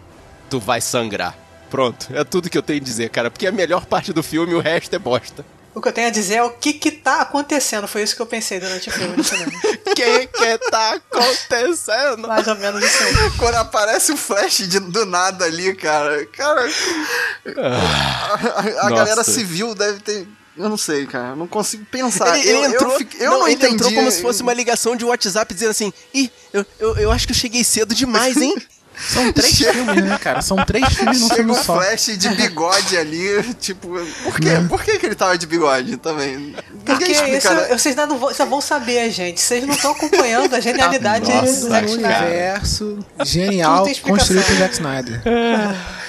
tu vai sangrar. Pronto, é tudo que eu tenho a dizer, cara, porque a melhor parte do filme, o resto é bosta. O que eu tenho a dizer é o que que tá acontecendo. Foi isso que eu pensei durante o filme no cinema. O que que tá acontecendo? Mais ou menos isso aí. Quando aparece o flash de- do nada ali, cara. Cara. a a- a nossa. galera civil deve ter. Eu não sei, cara. Eu não consigo pensar. Ele, ele eu, entrou, eu, eu não, ele entendi. entrou como se fosse uma ligação de WhatsApp dizendo assim: Ih, eu, eu, eu acho que eu cheguei cedo demais, hein? São três filmes, né, cara? São três filmes num Chega filme um só. flash de bigode ali, tipo, por quê? Por que, que ele tava de bigode também? Porque isso, né? vocês não vão, só vão saber, gente. Vocês não estão acompanhando a genialidade Nossa, do Um Zack Snyder. universo genial construído por Zack Snyder.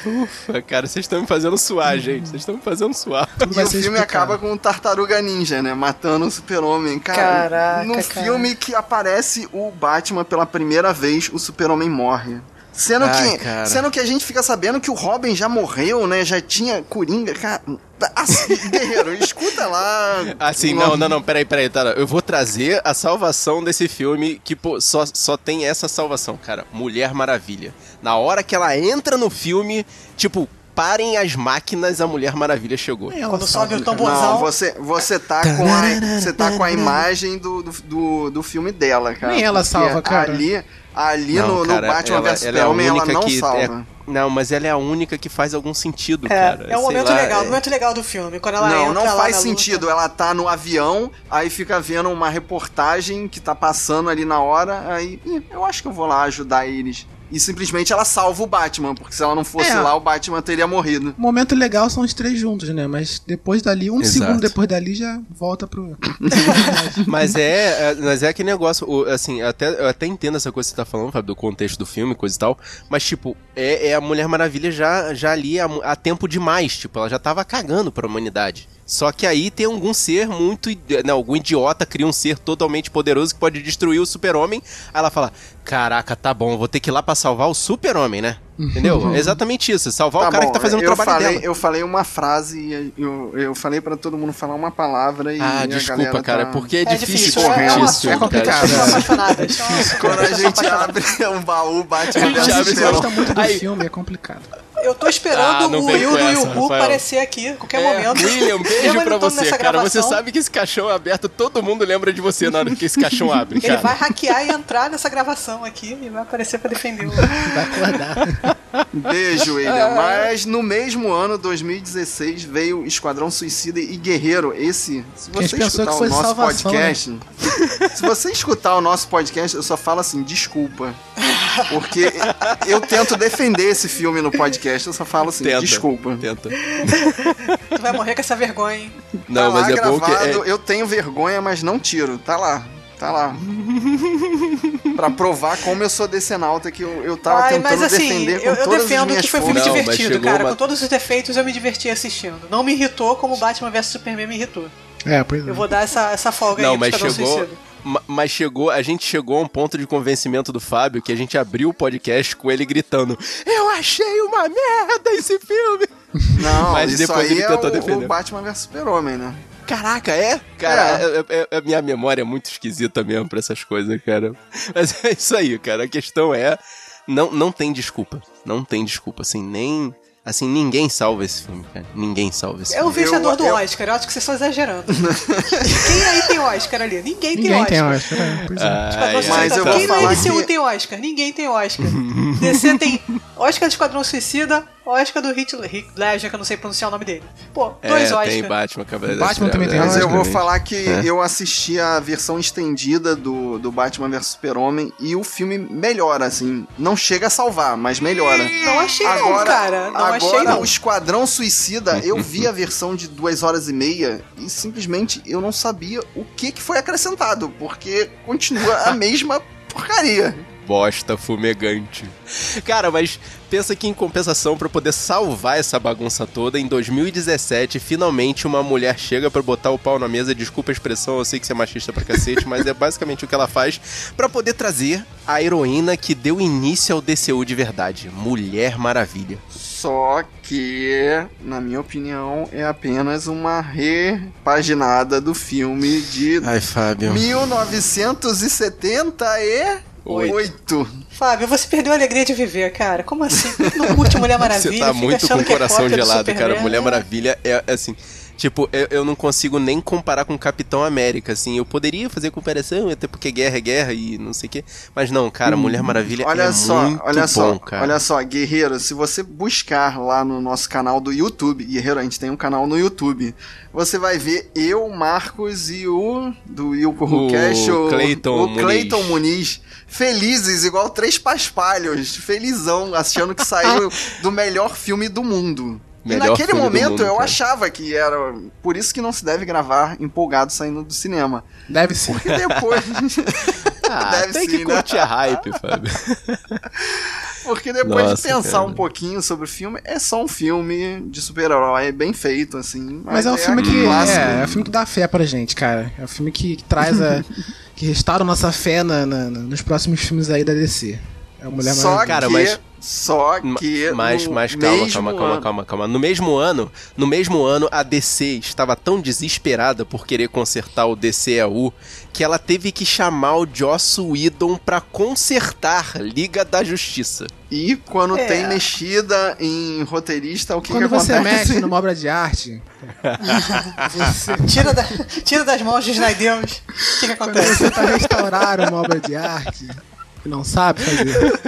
Ufa, cara, vocês estão me fazendo suar, gente. Vocês estão me fazendo suar. E o filme explicado. acaba com o Tartaruga Ninja, né? Matando o Super-Homem. Cara, Caraca, no cara. filme que aparece o Batman pela primeira vez, o Super-Homem morre. Sendo Ai, que, cara. sendo que a gente fica sabendo que o Robin já morreu, né? Já tinha Coringa. Cara, assim, guerreiro, escuta lá. Assim, não, não, não, peraí, peraí, tá. Eu vou trazer a salvação desse filme que pô, só, só tem essa salvação, cara. Mulher Maravilha. Na hora que ela entra no filme, tipo, parem as máquinas, a Mulher Maravilha chegou. Ela Quando sobe o tamborzão. Não, você, você tá com a, você tá com a imagem do, do, do, filme dela, cara. Nem ela salva, cara. Ali, ali Não, no, no cara, Batman ela- vs ela é a Superman, ela única não que salva. é- Não, mas ela é a única que faz algum sentido, É, cara. é um momento lá, legal, é- um momento legal do filme. Quando ela não, entra não lá faz na luta. sentido. Ela tá no avião, aí fica vendo uma reportagem que tá passando ali na hora, aí "Ih, eu acho que eu vou lá ajudar eles. E simplesmente ela salva o Batman, porque se ela não fosse É. lá, o Batman teria morrido. O momento legal são os três juntos, né? Mas depois dali, um Exato. segundo depois dali, já volta pro. Mas é, é- mas é aquele negócio, o- assim, eu até, eu até entendo essa coisa que você tá falando, Fábio, do contexto do filme, coisa e tal, mas, tipo, é, é a Mulher Maravilha já, já ali há, há tempo demais, tipo, ela já tava cagando pra humanidade. Só que aí tem algum ser muito. Não, algum idiota cria um ser totalmente poderoso que pode destruir o super-homem. Aí ela fala: Caraca, tá bom, vou ter que ir lá pra salvar o super-homem, né? Entendeu? É exatamente isso. Salvar o cara que tá fazendo o eu trabalho falei, dela. Eu falei uma frase e eu, eu falei pra todo mundo falar uma palavra e Ah, desculpa, galera cara, tá... porque é, É difícil difícil, correr é, é, assunto, é filme, cara. complicado. Apaixonadas. são- Quando a gente abre um baú, bate A gente abre gosta muito do Aí- filme, é complicado. Eu tô esperando Ah, o Will do Rafael. aparecer aqui a qualquer É, momento. William, beijo pra ele você, cara. Você sabe que esse caixão é aberto, todo mundo lembra de você na hora que esse caixão abre, Ele cara. vai hackear e entrar nessa gravação aqui e vai aparecer pra defender o. Vai acordar. Beijo, William. Mas no mesmo ano, 2016, veio Esquadrão Suicida e Guerreiro. Esse, se você escutar o nosso salvação, né? podcast, se você escutar o nosso podcast, eu só falo assim, desculpa. Porque eu tento defender esse filme no podcast, eu só falo assim, Tenta, desculpa. Tenta. Tu vai morrer com essa vergonha, hein? Não, tá mas lá é bom que. gravado, é- eu tenho vergonha, mas não tiro. Tá lá. Tá lá. pra provar como eu sou decenalta, que eu, eu tava Ai, tentando mas assim, defender com eu, eu todas as defendo minhas que foi um filme. Não, mas divertido, chegou cara. uma- Com todos os defeitos eu me diverti assistindo. Não me irritou como Batman vs Superman me irritou. É, pois é. Eu vou dar essa, essa folga Não, aí pro mas chegou. Suicida. Ma- Mas chegou, a gente chegou a um ponto de convencimento do Fábio que a gente abriu o podcast com ele gritando: Eu achei uma merda esse filme! Não, Mas depois ele é tentou o, defender. o Batman vs Super-Homem, né? Caraca, é? Cara, é- é- é- a minha memória é muito esquisita mesmo pra essas coisas, cara. Mas é isso aí, cara. A questão é. Não, não tem desculpa. Não tem desculpa, assim, nem. Assim, ninguém salva esse filme, cara. Ninguém salva esse É o filme. vencedor Eu- do eu- Oscar, eu acho que vocês estão exagerando. Quem aí tem Oscar ali? Ninguém tem Ninguém Oscar. tem Oscar. É, pois é. Esquadrão ai, Mas eu tá. vou Quem no falar MCU que- tem Oscar? Ninguém tem Oscar. DC tem Oscar do Esquadrão Suicida, Oscar do Heath Ledger, que eu não sei pronunciar o nome dele. Pô, dois É, Oscar. tem Batman, Cavaleiro das Batman também tem Mas eu vou falar que É. eu assisti a versão estendida do, do Batman vs Super-Homem e o filme melhora, assim. Não chega a salvar, mas melhora. Não achei não, Agora, cara. Não agora achei não. o Esquadrão Suicida, eu vi a versão de duas horas e meia e simplesmente eu não sabia o que, que foi acrescentado, porque continua a mesma porcaria. Bosta fumegante. Cara, mas pensa que em compensação pra poder salvar essa bagunça toda, em 2017, finalmente uma mulher chega pra botar o pau na mesa, desculpa a expressão, eu sei que você é machista pra cacete, mas é basicamente o que ela faz pra poder trazer a heroína que deu início ao DCU de verdade, Mulher Maravilha. Só que, na minha opinião, é apenas uma repaginada do filme de Ai, Fábio. 1978. Fábio, você perdeu a alegria de viver, cara. Como assim? Não curte Mulher Maravilha? Você tá muito com o é coração gelado, cara. Mulher Maravilha é assim. Tipo, eu, eu não consigo nem comparar com Capitão América, assim. Eu poderia fazer comparação, até porque guerra é guerra e não sei o quê. Mas não, cara, Mulher Maravilha olha é só, muito olha bom, só, cara. Olha só, Guerreiro, se você buscar lá no nosso canal do YouTube, Guerreiro, a gente tem um canal no YouTube, você vai ver eu, Marcos e o do Wilco O Cash, o Clayton o Clayton Muniz. Muniz, felizes, igual três paspalhos, felizão, achando que saiu do melhor filme do mundo. Melhor e naquele filme momento mundo, eu cara. achava que era. Por isso que não se deve gravar empolgado saindo do cinema. Deve ser. Porque depois. Ah, deve tem que sim, né? curtir a hype, Fábio. Porque depois Nossa, de pensar cara. um pouquinho sobre o filme, é só um filme de super-herói bem feito, assim. Mas é um filme aquele que clássico. é, é um filme que dá fé pra gente, cara. É um filme que, que traz a. que restaura a nossa fé na, na- na- nos próximos filmes aí da DC. É o Mulher Só Maravilha. Cara, que, mas- só que Mas, no mas calma, mesmo calma, calma, ano- calma, calma. No mesmo ano, no mesmo ano, a DC estava tão desesperada por querer consertar o DCEU que ela teve que chamar o Joss Whedon pra consertar Liga da Justiça. E quando É. tem mexida em roteirista, o que, Quando que você acontece? mexe numa obra de arte, você, Tira, da- tira das mãos de Snydeus. O que, que quando acontece? você tá restaurar uma obra de arte e não sabe fazer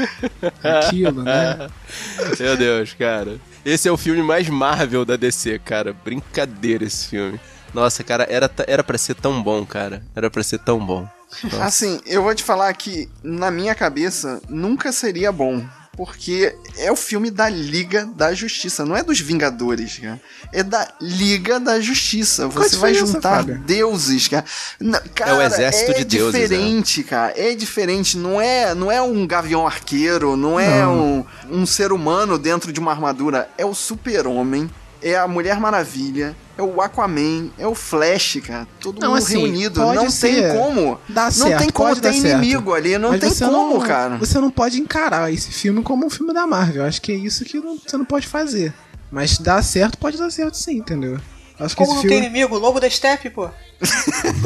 aquilo, né? Meu Deus, cara. Esse é o filme mais Marvel da DC, cara. Brincadeira esse filme. Nossa, cara, era, era pra ser tão bom, cara. Era pra ser tão bom. Nossa. Assim, eu vou te falar que na minha cabeça nunca seria bom. Porque é o filme da Liga da Justiça, não é dos Vingadores, cara. É da Liga da Justiça. Você vai juntar deuses, cara. Na- cara, exército é de deuses, né? diferente, cara. É diferente. Não é, não é um gavião arqueiro, não é um, um ser humano dentro de uma armadura. É o super-homem, é a Mulher Maravilha, é o Aquaman, é o Flash, cara. Todo Não, mundo assim, reunido. Não ser. tem como. Dá não certo, tem como pode ter dar certo. inimigo ali, não Mas tem você como, não, cara. Você não pode encarar esse filme como um filme da Marvel. Acho que é isso que não- você não pode fazer. Mas dá certo, pode dar certo sim, entendeu? Acho que Como esse não tem filme. inimigo? Lobo da Steppe, pô.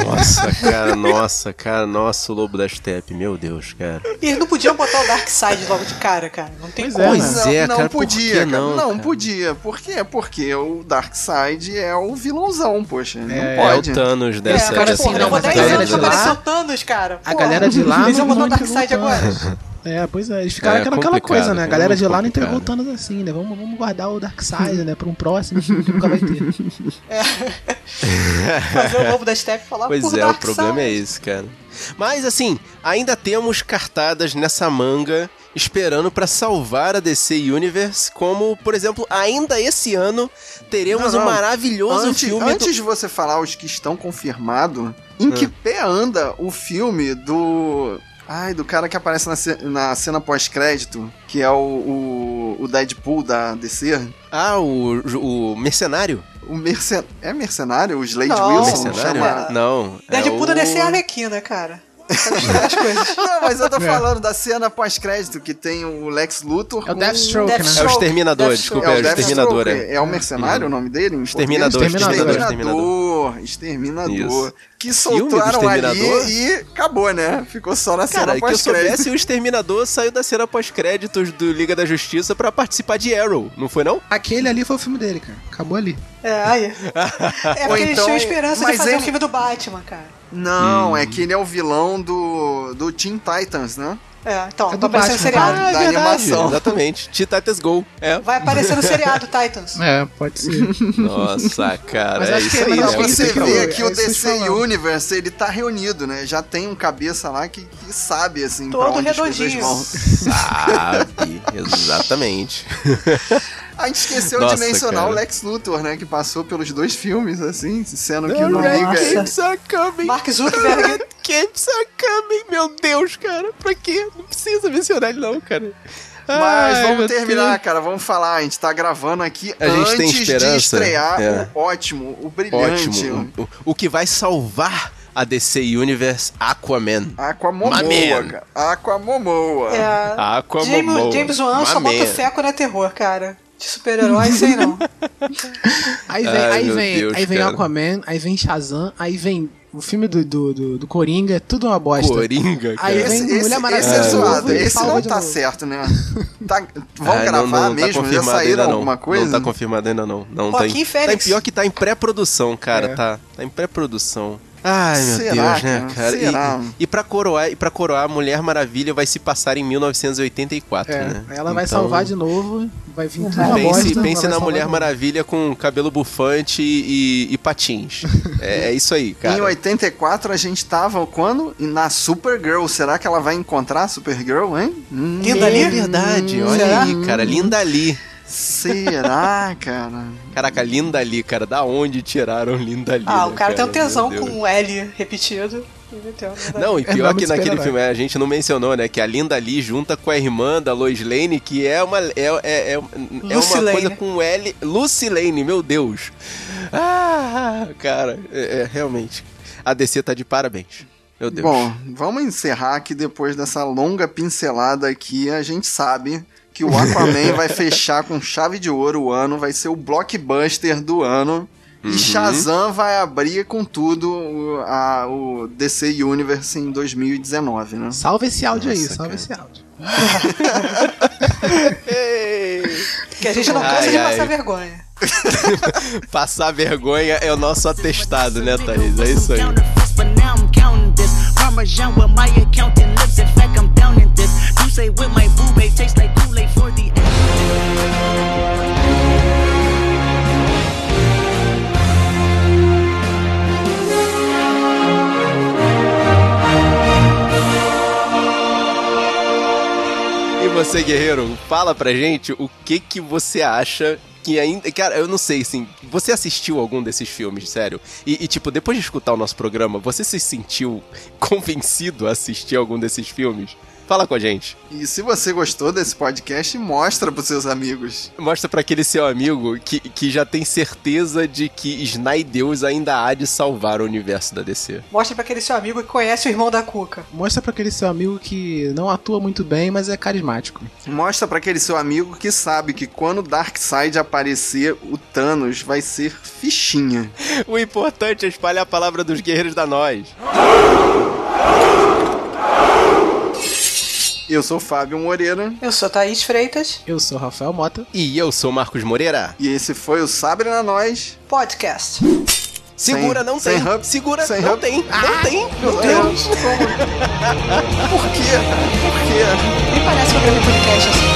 Nossa, cara, nossa, cara, nossa, o Lobo da Steppe, meu Deus, cara. E eles não podiam botar o Darkseid logo de cara, cara. Não tem Pois é, como. né? Não, é, não cara, por podia, cara. não, Não, cara? podia. Por quê? Porque o Darkseid é o vilãozão, poxa. Não É, É o pode. Thanos dessa. é, mas, assim, porra, não, levou mas a 10 galera anos de pra lá- aparecer o Thanos, cara. A Pô, galera de lá Eles iam botar o Darkseid entregou o agora. É, pois é, eles ficaram É, coisa, né? A galera muito de lá não entregou o Thanos assim, né? Vamos, vamos guardar o Darkseid, né? Pra um próximo filme que nunca vai ter. Fazer o Lobo da Steppe falar Pois por é, o problema é esse, cara. Mas assim, ainda temos cartadas nessa manga esperando pra salvar a DC Universe, como, por exemplo, ainda esse ano teremos Não, um não. maravilhoso Antes, filme antes do... de você falar os que estão confirmados, em que pé anda o filme do. Ai, do cara que aparece na, ce- na cena pós-crédito, que é o, o, o Deadpool da DC. Ah, o, o Mercenário? O mercen... É mercenário? O Slade Não, Wilson? Mercenário? Chama... Não. é Deadpool o... da DC é a Arlequina, cara. As coisas. Não, mas eu tô É. falando da cena pós-crédito, que tem o Lex Luthor É o com- Deathstroke, né? É o Exterminador, desculpa, é o. Exterminador. É. É o mercenário o nome dele? Exterminador? Exterminador. Exterminador. Exterminador. Que soltaram ali e acabou, né? Ficou só na Cara, cena que eu pós-crédito. soubesse, o Exterminador saiu da cena pós-créditos do Liga da Justiça pra participar de Arrow, não foi não? Aquele ali foi o filme dele, cara. Acabou ali. É, aí. É porque eles então- tinham esperança de fazer ele- o filme do Batman, cara. Não, Hum. é que ele é o vilão do, do Teen Titans, né? É, então, É vai do aparecer no seriado. Ah, da animação. Exatamente. Titatas Go. É. Vai aparecer no seriado, Titans. É, pode ser. Nossa, cara. Mas é acho que isso é aí, né? isso você falou, que é o DC. Universe, ele tá reunido, né? Já tem um cabeça lá que, que sabe, assim, Todo pra onde as coisas redondinho. vão. Sabe, exatamente. A gente esqueceu Nossa, de mencionar cara. o Lex Luthor, né? Que passou pelos dois filmes, assim, sendo que red Liga... coming. Mark Zuckerberg. Games are coming. Meu Deus, cara. Pra quê? Não precisa mencionar ele não, cara. Mas Ai, vamos terminar, Deus. cara. Vamos falar. A gente tá gravando aqui A gente antes de estrear É. o ótimo, o brilhante. Ótimo. O, o que vai salvar a DC Universe Aquaman. Aquamomoa, man. cara. Aquamomoa. É, Aquamomoa. James, James Wan só bota fé quando é terror, cara. De super-herói, sei não. Aí vem, Ai, aí vem, Deus, aí vem cara. Aquaman, aí vem Shazam, aí vem o filme do, do, do, do Coringa é tudo uma bosta. Coringa, cara. Aí Esse, vem esse, Mulher Maravilha esse é zoado. Esse não tá novo. certo, né? Tá- vão Ah, gravar não, não, mesmo? Tá Já saíram ainda alguma não. coisa? Não tá confirmado ainda não. Não Joaquim tá em, Fênix. Tá em pior que tá em pré-produção, cara. É. Tá, tá em pré-produção. Ai, meu Será, Deus, né, cara? cara? E- Será? E, e pra coroar, e para coroar, Mulher Maravilha vai se passar em 1984, É, né? ela vai Então, salvar de novo, vai vir tudo uma Pense, bosta. ela pense vai na Mulher. Maravilha com cabelo bufante e, e patins. é, é isso aí, cara. Em 84 a gente tava quando? Na Supergirl. Será que ela vai encontrar a Supergirl, hein? Hum, Linda ali? É verdade, olha Será? aí, cara. Linda ali. Será, cara? Caraca, linda ali, cara. Da onde tiraram linda ali? Ah, né, o cara tem um tesão com um L repetido. Não, e É pior que naquele super-herói. filme, a gente não mencionou, né? Que a Linda Lee junta com a irmã da Lois Lane, que é uma. É, é, é, é uma Lane. coisa com L. Lucy Lane, meu Deus. Ah, cara, é, é, realmente. A DC tá de parabéns. Meu Deus. Bom, vamos encerrar que depois dessa longa pincelada aqui, a gente sabe que o Aquaman vai fechar com chave de ouro o ano, vai ser o blockbuster do ano. Uhum. E Shazam vai abrir com tudo o, a- o DC Universe em 2019, né? Salva esse áudio aí, Nossa, salva cara. esse áudio. Que a gente não cansa Ai, de ai. passar vergonha. Passar vergonha é o nosso atestado, né, Thaís? É isso aí. Parmesan with my accountant lips. In fact, I'm down in this. You say with my boo babe tastes like Kool-Aid for the E você, guerreiro, fala pra gente o que que você acha que ainda. Cara, eu não sei, assim. Você assistiu algum desses filmes, sério? E, e, tipo, depois de escutar o nosso programa, você se sentiu convencido a assistir algum desses filmes? Fala com a gente. E se você gostou desse podcast, mostra pros seus amigos. Mostra pra aquele seu amigo que, que já tem certeza de que Snydeus ainda há de salvar o universo da DC. Mostra pra aquele seu amigo que conhece o irmão da Cuca. Mostra pra aquele seu amigo que não atua muito bem, mas é carismático. Mostra pra aquele seu amigo que sabe que quando Darkseid aparecer, o Thanos vai ser fichinha. O importante é espalhar a palavra dos guerreiros da nós. Eu sou Fábio Moreira Eu sou Thaís Freitas. Eu sou Rafael Mota. E eu sou Marcos Moreira. e esse foi o Sabre na Nós. Podcast. Segura, Sem- não sem tem. hub, Segura, sem não hub. tem. Não tem. Meu Deus! Por quê? Por quê? Nem parece um grande podcast assim.